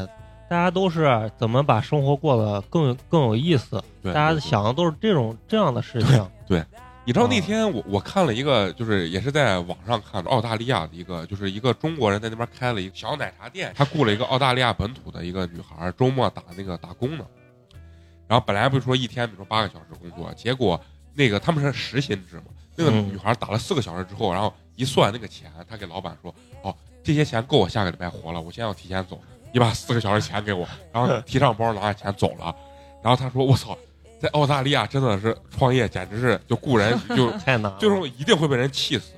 大家都是怎么把生活过得更更有意思。对大家想的都是这种这样的事情。对你知道啊那天我我看了一个，就是也是在网上看的澳大利亚的一个，就是一个中国人在那边开了一个小奶茶店，他雇了一个澳大利亚本土的一个女孩，周末打那个打工呢。然后本来不是说一天比如说八个小时工作，结果那个他们是时薪制嘛，那个嗯女孩打了四个小时之后，然后一算那个钱，她给老板说：“哦，这些钱够我下个礼拜活了，我现在要提前走，你把四个小时钱给我。”然后 提上包拿着钱走了。然后她说：“我操，在澳大利亚真的是创业，简直是就雇人 就太难，就是一定会被人气死。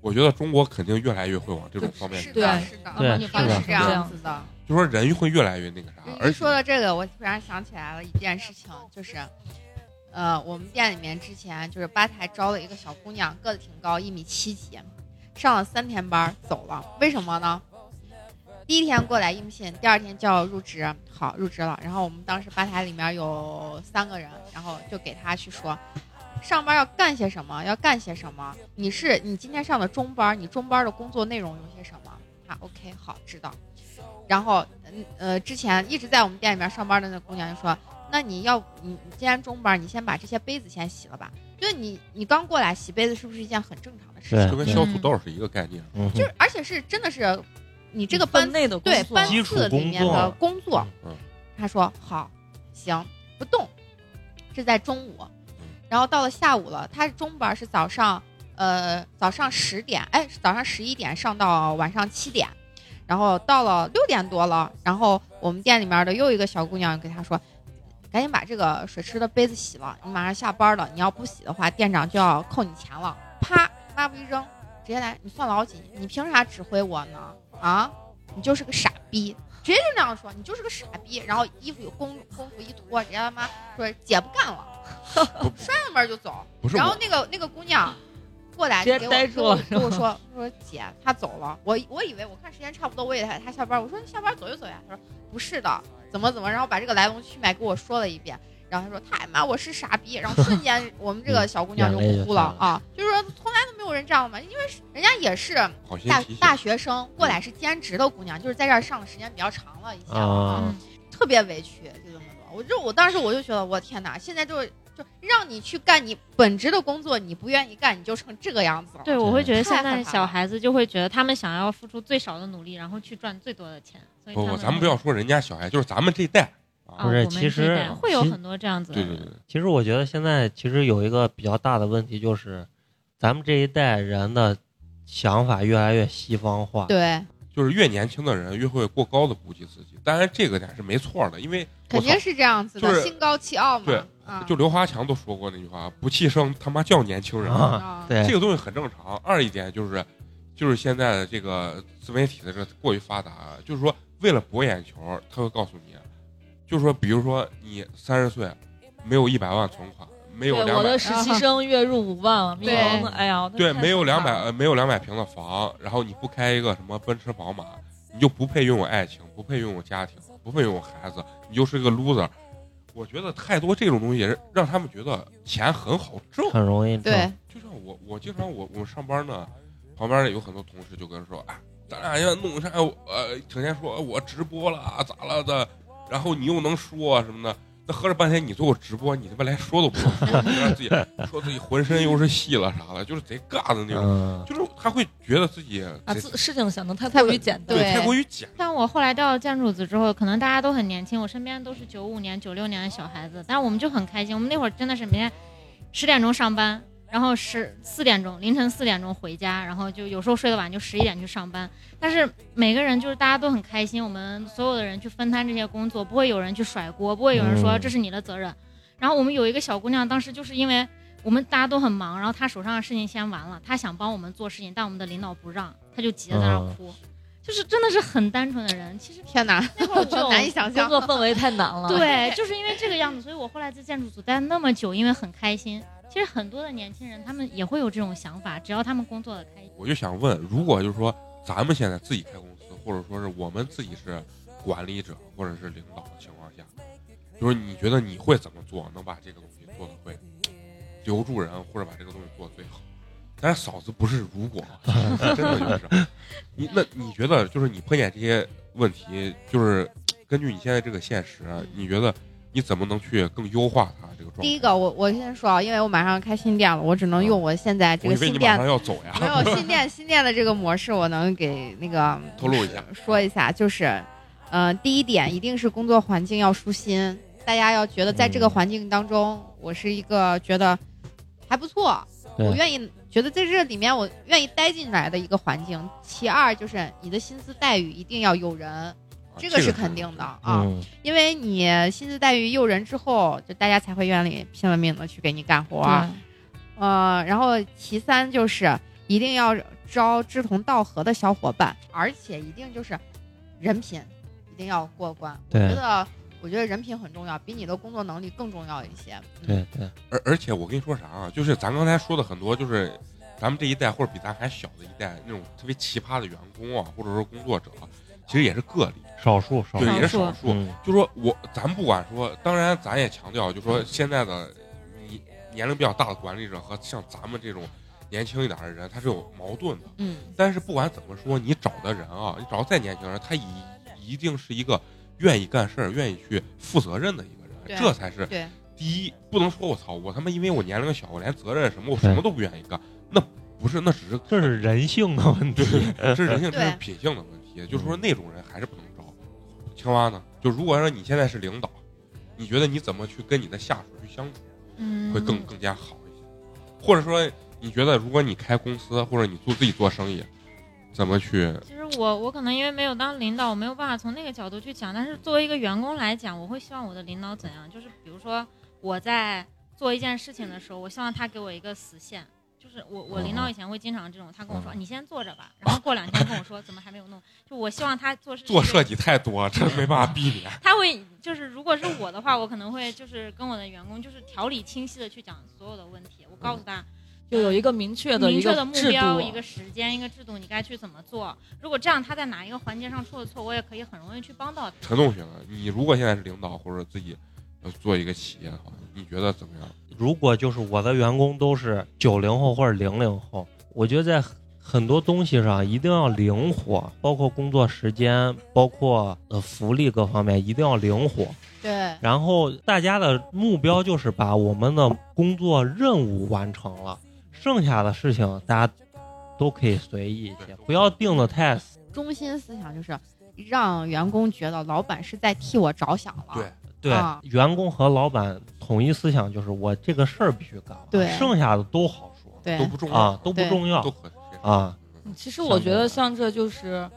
我觉得中国肯定越来越会往这种方面去，是的，对是的，对一你发定是这现是这样子的。就说人会越来越那个啥，而说到这个，我突然想起来了一件事情，就是，呃，我们店里面之前就是吧台招了一个小姑娘，个子挺高，一米七几，上了三天班走了，为什么呢？第一天过来应聘，第二天叫入职，好入职了。然后我们当时吧台里面有三个人，然后就给他去说，上班要干些什么，要干些什么。你是你今天上的中班，你中班的工作内容有些什么？啊，OK，好，知道。然后，嗯呃，之前一直在我们店里面上班的那姑娘就说，那你要你你今天中班，你先把这些杯子先洗了吧。就是你你刚过来洗杯子，是不是一件很正常的事情？就跟削土豆是一个概念。嗯，就是而且是真的是你这个班内的工作对班次里面的工作，嗯他说好，行，不动，是在中午，然后到了下午了，他中班是早上，呃，早上十点，哎，早上十一点上到晚上七点，然后到了六点多了，然后我们店里面的又一个小姑娘给他说，赶紧把这个水池的杯子洗了，你马上下班了，你要不洗的话，店长就要扣你钱了，啪，抹布一扔，直接来，你算老几？你凭啥指挥我呢？啊，你就是个傻逼。直接就那样说，你就是个傻逼。然后衣服有功功夫一脱，直接他妈说姐不干了，摔了门就走。然后，那个那个姑娘过来直接给我呆住了跟我跟我说说姐他走了，我我以为我看时间差不多，我以为她她下班，我说你下班走就走呀，他说不是的，怎么怎么，然后把这个来龙去脉给我说了一遍。然后他说：“太妈，我是傻逼。”然后瞬间，我们这个小姑娘就哭了啊，就是说从来都没有人这样嘛，因为是人家也是。大大学生过来是兼职的姑娘，就是在这儿上的时间比较长了一下啊，啊，特别委屈，就这么多。我就我当时我就觉得，我天哪，现在就是就让你去干你本职的工作，你不愿意干，你就成这个样子了。对，我会觉得现在小孩子就会觉得他们想要付出最少的努力，然后去赚最多的钱。所以不不，咱们不要说人家小孩，就是咱们这一代不是其实会有很多这样子的。对对对，其实我觉得现在其实有一个比较大的问题，就是咱们这一代人的想法越来越西方化。对，就是越年轻的人越会过高的估计自己。当然这个点是没错的，因为肯定是这样子的，就是心高气傲嘛。对啊，就刘华强都说过那句话：“不气盛他妈叫年轻人。对这个东西很正常。二一点就是，就是现在的这个自媒体的这过于发达，就是说为了博眼球，他会告诉你，就是说，比如说你三十岁，没有一百万存款，没有对，两百我的，实习 生月入五万，民对工的，哎呀，对，没有两百，没有两百平的房，然后你不开一个什么奔驰宝马，你就不配拥有爱情，不配拥有家庭，不配拥有孩子，你就是个 loser。我觉得太多这种东西也是让他们觉得钱很好挣。很容易挣对，就像我，我经常我我们上班呢，旁边有很多同事就跟说，啊，咱俩要弄啥？呃，整天说我直播了啊咋了的，然后你又能说什么的，那合着半天你做个直播，你他妈连说都不用说，你让自己 说自己浑身又是戏了啥的，就是贼尬的那种，嗯，就是他会觉得自己把贼自事情想的太太过于简单。对太过于简但我后来调到建筑组之后，可能大家都很年轻，我身边都是九五年、九六年的小孩子，但是我们就很开心。我们那会儿真的是每天十点钟上班，然后十四点钟凌晨四点钟回家，然后就有时候睡得晚，就十一点去上班。但是每个人就是大家都很开心，我们所有的人去分摊这些工作，不会有人去甩锅，不会有人说嗯这是你的责任。然后我们有一个小姑娘，当时就是因为我们大家都很忙，然后她手上的事情先完了，她想帮我们做事情，但我们的领导不让，她就急得在那哭。就是真的是很单纯的人，其实天哪，那会儿 我难以想象工。作氛围太难了。对，就是因为这个样子，所以我后来在建筑组待那么久，因为很开心。其实很多的年轻人，他们也会有这种想法，只要他们工作的开心。我就想问，如果就是说咱们现在自己开公司，或者说是我们自己是管理者或者是领导的情况下，就是你觉得你会怎么做，能把这个东西做的会留住人，或者把这个东西做得最好？但是嫂子不是如果，真的就是你。那你觉得就是你碰见这些问题，就是根据你现在这个现实，你觉得你怎么能去更优化它这个状态？第一个，我我先说啊，因为我马上要开新店了，我只能用我现在这个新店你马上要走呀，没有 新店新店的这个模式，我能给那个透露一下。说一下，就是，呃，第一点一定是工作环境要舒心，大家要觉得在这个嗯环境当中，我是一个觉得还不错，我愿意觉得在这里面我愿意待进来的一个环境。其二就是你的薪资待遇一定要诱人，这个是肯定的啊，嗯，因为你薪资待遇诱人之后，就大家才会愿意拼了命的去给你干活。对呃，然后其三就是一定要招志同道合的小伙伴，而且一定就是人品一定要过关。我觉得，我觉得人品很重要，比你的工作能力更重要一些。嗯、对对，而而且我跟你说啥啊，就是咱刚才说的很多，就是咱们这一代或者比咱还小的一代那种特别奇葩的员工啊，或者说工作者，其实也是个例，少数少对，也是少少数。嗯就说我咱不管说，当然咱也强调，就说现在的你年龄比较大的管理者和像咱们这种年轻一点的人，他是有矛盾的。嗯，但是不管怎么说，你找的人啊，你找的再年轻人，他一一定是一个愿意干事儿、愿意去负责任的一个人，这才是对，第一。不能说我操，我他妈因为我年龄小，我连责任什么我什么都不愿意干，那不是，那只是这是人性的问题。这是人性，这对是品性的问题。就是说那种人还是不能招。青蛙呢，就如果说你现在是领导，你觉得你怎么去跟你的下属去相处？嗯，会更更加好一些。或者说，你觉得如果你开公司或者你做自己做生意，怎么去？其实我我可能因为没有当领导，我没有办法从那个角度去讲。但是作为一个员工来讲，我会希望我的领导怎样？就是比如说我在做一件事情的时候，我希望他给我一个死线。就是我我领导以前会经常这种，他跟我说嗯你先坐着吧，然后过两天跟我说怎么还没有弄。就我希望他做事做设计太多，这没办法避免。他会就是，如果是我的话，我可能会就是跟我的员工就是条理清晰的去讲所有的问题，我告诉他就有一个明确的明确的目标、一个时间、一个制度，你该去怎么做。如果这样他在哪一个环节上出了错，我也可以很容易去帮到他。陈同学呢？你如果现在是领导或者自己要做一个企业的话，你觉得怎么样？如果就是我的员工都是九零后或者零零后，我觉得在很多东西上一定要灵活，包括工作时间，包括呃福利各方面一定要灵活。对，然后大家的目标就是把我们的工作任务完成了，剩下的事情大家都可以随意一些，不要定的太死。中心思想就是让员工觉得老板是在替我着想了。对对，啊员工和老板统一思想就是我这个事儿必须干完，对剩下的都好说对都不重要啊，都不重要都可啊。嗯其实我觉得像这就是，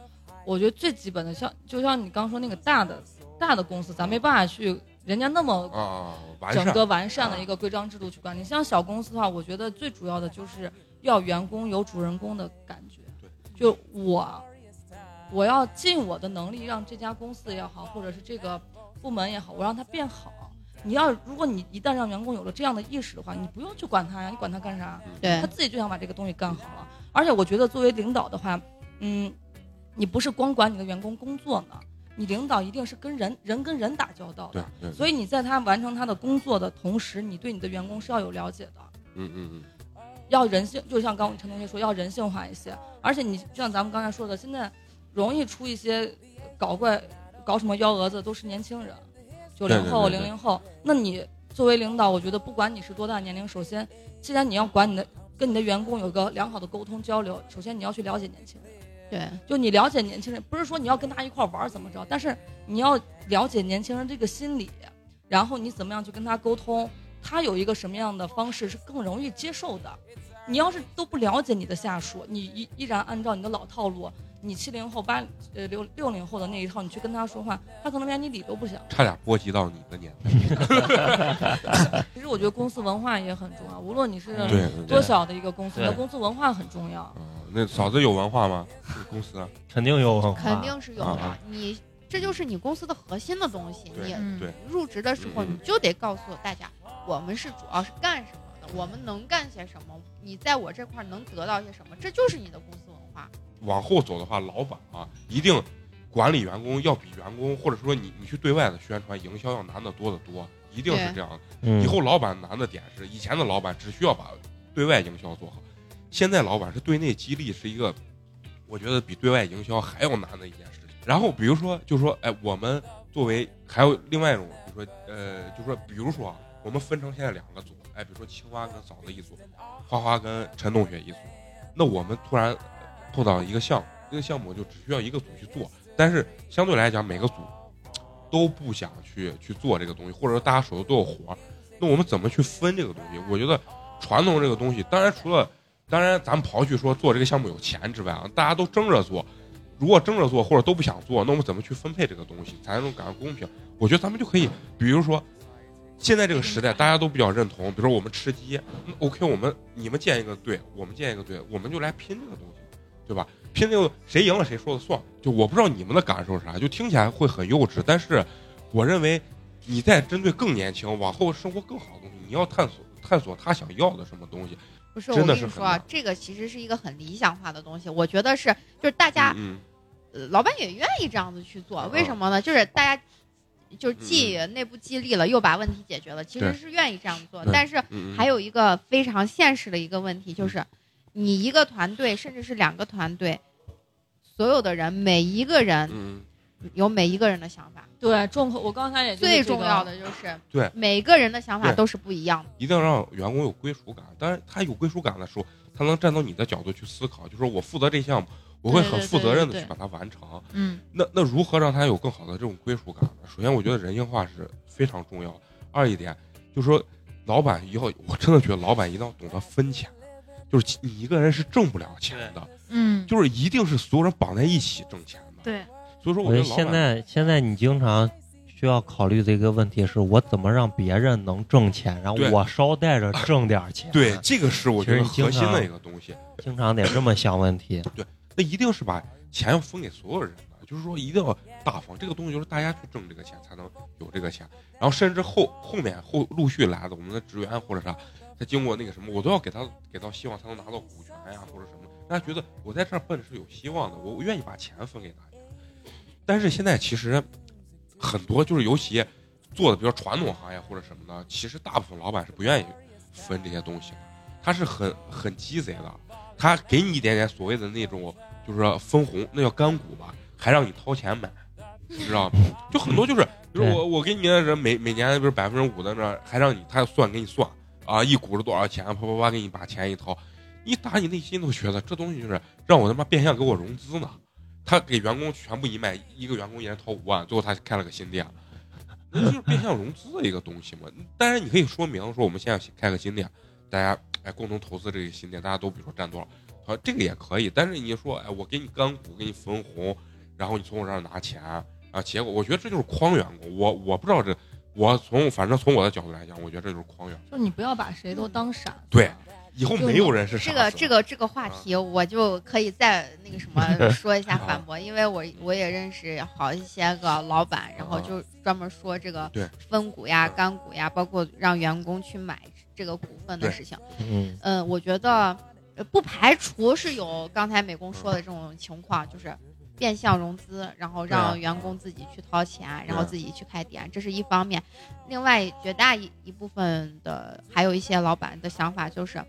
我觉得最基本的，像就像你刚说那个大的大的公司，咱没办法去人家那么啊，整个完善的一个规章制度去管理。像小公司的话，我觉得最主要的就是要员工有主人公的感觉。对，就我，我要尽我的能力让这家公司也好，或者是这个部门也好，我让他变好。你要如果你一旦让员工有了这样的意识的话，你不用去管他呀，你管他干啥？对他自己就想把这个东西干好了。而且我觉得作为领导的话，嗯，你不是光管你的员工工作呢，你领导一定是跟人人跟人打交道的。对对，所以你在他完成他的工作的同时，你对你的员工是要有了解的，嗯嗯嗯，要人性，就像刚刚陈同学说，要人性化一些。而且你就像咱们刚才说的，现在容易出一些搞怪、搞什么幺蛾子，都是年轻人，九零后、零零后。那你作为领导，我觉得不管你是多大年龄，首先，既然你要管你的跟你的员工有个良好的沟通交流，首先你要去了解年轻人。对就你了解年轻人，不是说你要跟他一块儿玩儿怎么着，但是你要了解年轻人这个心理，然后你怎么样去跟他沟通，他有一个什么样的方式是更容易接受的。你要是都不了解你的下属，你依依然按照你的老套路，你七零后、八呃六六零后的那一套，你去跟他说话，他可能连你理都不想。差点波及到你的年代。其实我觉得公司文化也很重要，无论你是多小的一个公司，你的公司文化很重要。嗯，那嫂子有文化吗？公司？肯定有文化，肯定是有的啊啊。你这就是你公司的核心的东西。你入职的时候，嗯你就得告诉大家，我们是主要是干什么的，我们能干些什么，你在我这块能得到些什么，这就是你的公司文化。往后走的话，老板啊，一定管理员工要比员工，或者说你你去对外的宣传营销要难得多得多，一定是这样的。嗯以后老板难的点是，以前的老板只需要把对外营销做好，现在老板是对内激励，是一个我觉得比对外营销还要难的一件事情。然后比如说，就说，哎，我们作为还有另外一种，比如说，呃，就说，比如说啊，我们分成现在两个组，哎，比如说青蛙跟嫂子一组，花花跟陈同学一组，那我们突然碰到一个项目，这个项目就只需要一个组去做，但是相对来讲，每个组都不想去去做这个东西，或者说大家手头都有活，那我们怎么去分这个东西？我觉得传统这个东西，当然除了当然咱们刨去说做这个项目有钱之外啊，大家都争着做。如果争着做或者都不想做，那我们怎么去分配这个东西才能感到公平？我觉得咱们就可以，比如说，现在这个时代大家都比较认同，比如说我们吃鸡，OK，我们你们建一个队，我们建一个队，我们就来拼这个东西，对吧？拼这个谁赢了谁说了算。就我不知道你们的感受是啥，就听起来会很幼稚，但是我认为你在针对更年轻、往后生活更好的东西，你要探索探索他想要的什么东西。不是，我跟你说这个其实是一个很理想化的东西。我觉得是，就是大家嗯呃老板也愿意这样子去做，嗯为什么呢？就是大家就是既内部激励了，又把问题解决了，其实是愿意这样做。但是嗯，还有一个非常现实的一个问题，就是你一个团队，甚至是两个团队，所有的人每一个人嗯，有每一个人的想法，对，重口，我刚才也最重要的就是对每个人的想法都是不一样的。一定要让员工有归属感。但是，他有归属感的时候，他能站到你的角度去思考，就是我负责这项目，我会很负责任的去把它完成。嗯，那那如何让他有更好的这种归属感呢？首先，我觉得人性化是非常重要的。二一点就是说，老板以后我真的觉得老板一定要懂得分钱，就是你一个人是挣不了钱的，嗯，就是一定是所有人绑在一起挣钱的。对，所以说，我觉得现我觉得老板在现在你经常需要考虑的一个问题是我怎么让别人能挣钱，然后我捎带着挣点钱。对，这个是我觉得核心的一个东西。经常得这么想问题。对那一定是把钱要分给所有人的，就是说一定要大方。这个东西就是大家去挣这个钱才能有这个钱，然后甚至后后面后陆续来的我们的职员或者啥，他经过那个什么，我都要给他给到希望，他能拿到股权呀或者什么，让他觉得我在这儿奔是有希望的，我我愿意把钱分给大家。但是现在其实很多就是尤其做的比较传统行业或者什么的，其实大部分老板是不愿意分这些东西的，他是很很鸡贼的，他给你一点点所谓的那种就是说分红，那叫干股吧，还让你掏钱买，你知道吗？就很多就是，比如我我给你的人每每年比如百分之五的那，还让你他算给你算啊，一股是多少钱，啪啪啪给你把钱一掏，你打你内心都觉得这东西就是让我他妈变相给我融资呢。他给员工全部一卖，一个员工一人掏五万，最后他开了个新店，那就是变相融资的一个东西嘛。当然你可以说明说我们现在开个新店，大家哎共同投资这个新店，大家都比如说占多少，啊这个也可以。但是你说哎我给你干股，给你分红，然后你从我这儿拿钱啊，结果我觉得这就是诓员工。我我不知道这，我从反正从我的角度来讲，我觉得这就是诓员工。就是你不要把谁都当傻子。对以后没有人是傻这个这个这个话题，我就可以再那个什么 说一下啊反驳，因为我我也认识好一些个老板，然后就专门说这个分股呀、嗯干股呀，包括让员工去买这个股份的事情。嗯，嗯，我觉得呃不排除是有刚才美工说的这种情况，就是变相融资，然后让员工自己去掏钱，然后自己去开店，这是一方面。另外，绝大一一部分的还有一些老板的想法就是，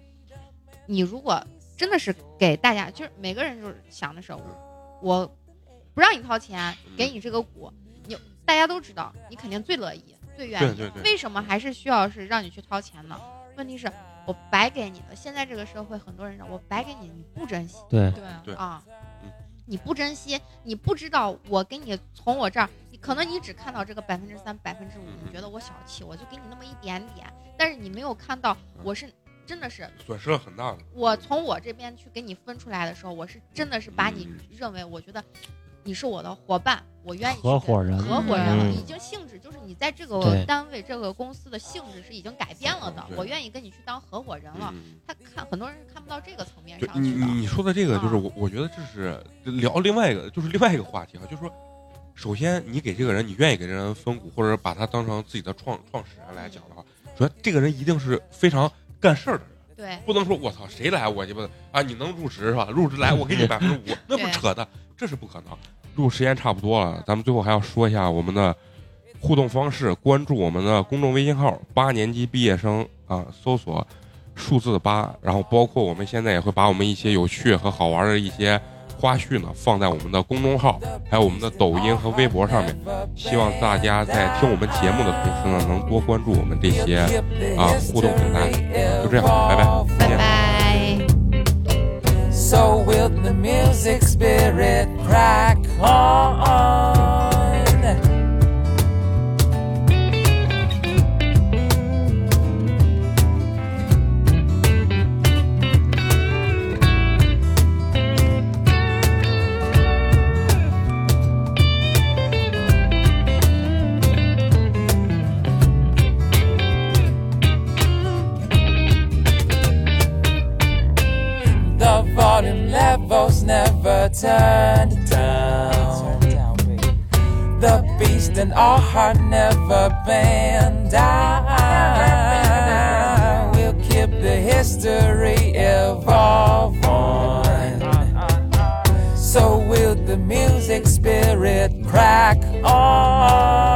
你如果真的是给大家，就是每个人就是想的是，我我不让你掏钱，给你这个股，你大家都知道，你肯定最乐意、最愿意。对。对对为什么还是需要是让你去掏钱呢？问题是我白给你的，现在这个社会很多人让我白给你，你不珍惜。对，对。对啊。嗯，你不珍惜，你不知道我给你从我这儿，你可能你只看到这个百分之三、百分之五，嗯你觉得我小气，我就给你那么一点点，但是你没有看到我是真的是损失了很大的。我从我这边去给你分出来的时候，我是真的是把你嗯。认为，我觉得你是我的伙伴，我愿意合伙人合伙人了，嗯已经性质就是你在这个单位、这个公司的性质是已经改变了的，我愿意跟你去当合伙人了。嗯他看很多人是看不到这个层面对你上去的。你你说的这个就是啊我我觉得这是聊另外一个就是另外一个话题啊，就是说，首先你给这个人你愿意给这人分股，或者把他当成自己的创创始人来讲的话，首先这个人一定是非常干事儿的人，对不能说我操谁来我鸡巴啊你能入职是吧？入职来我给你百分之五，那不扯的，这是不可能。录时间差不多了，咱们最后还要说一下我们的互动方式，关注我们的公众微信号“八年级毕业生”啊，搜索数字八，然后包括我们现在也会把我们一些有趣和好玩的一些花絮呢放在我们的公众号，还有我们的抖音和微博上面。希望大家在听我们节目的同时呢，能多关注我们这些啊互动平台。就这样，拜拜，music spirit crack on? Oh, oh. Never turned down. The beast in our heart never bend down. We'll keep the history evolve on. So will the music spirit crack on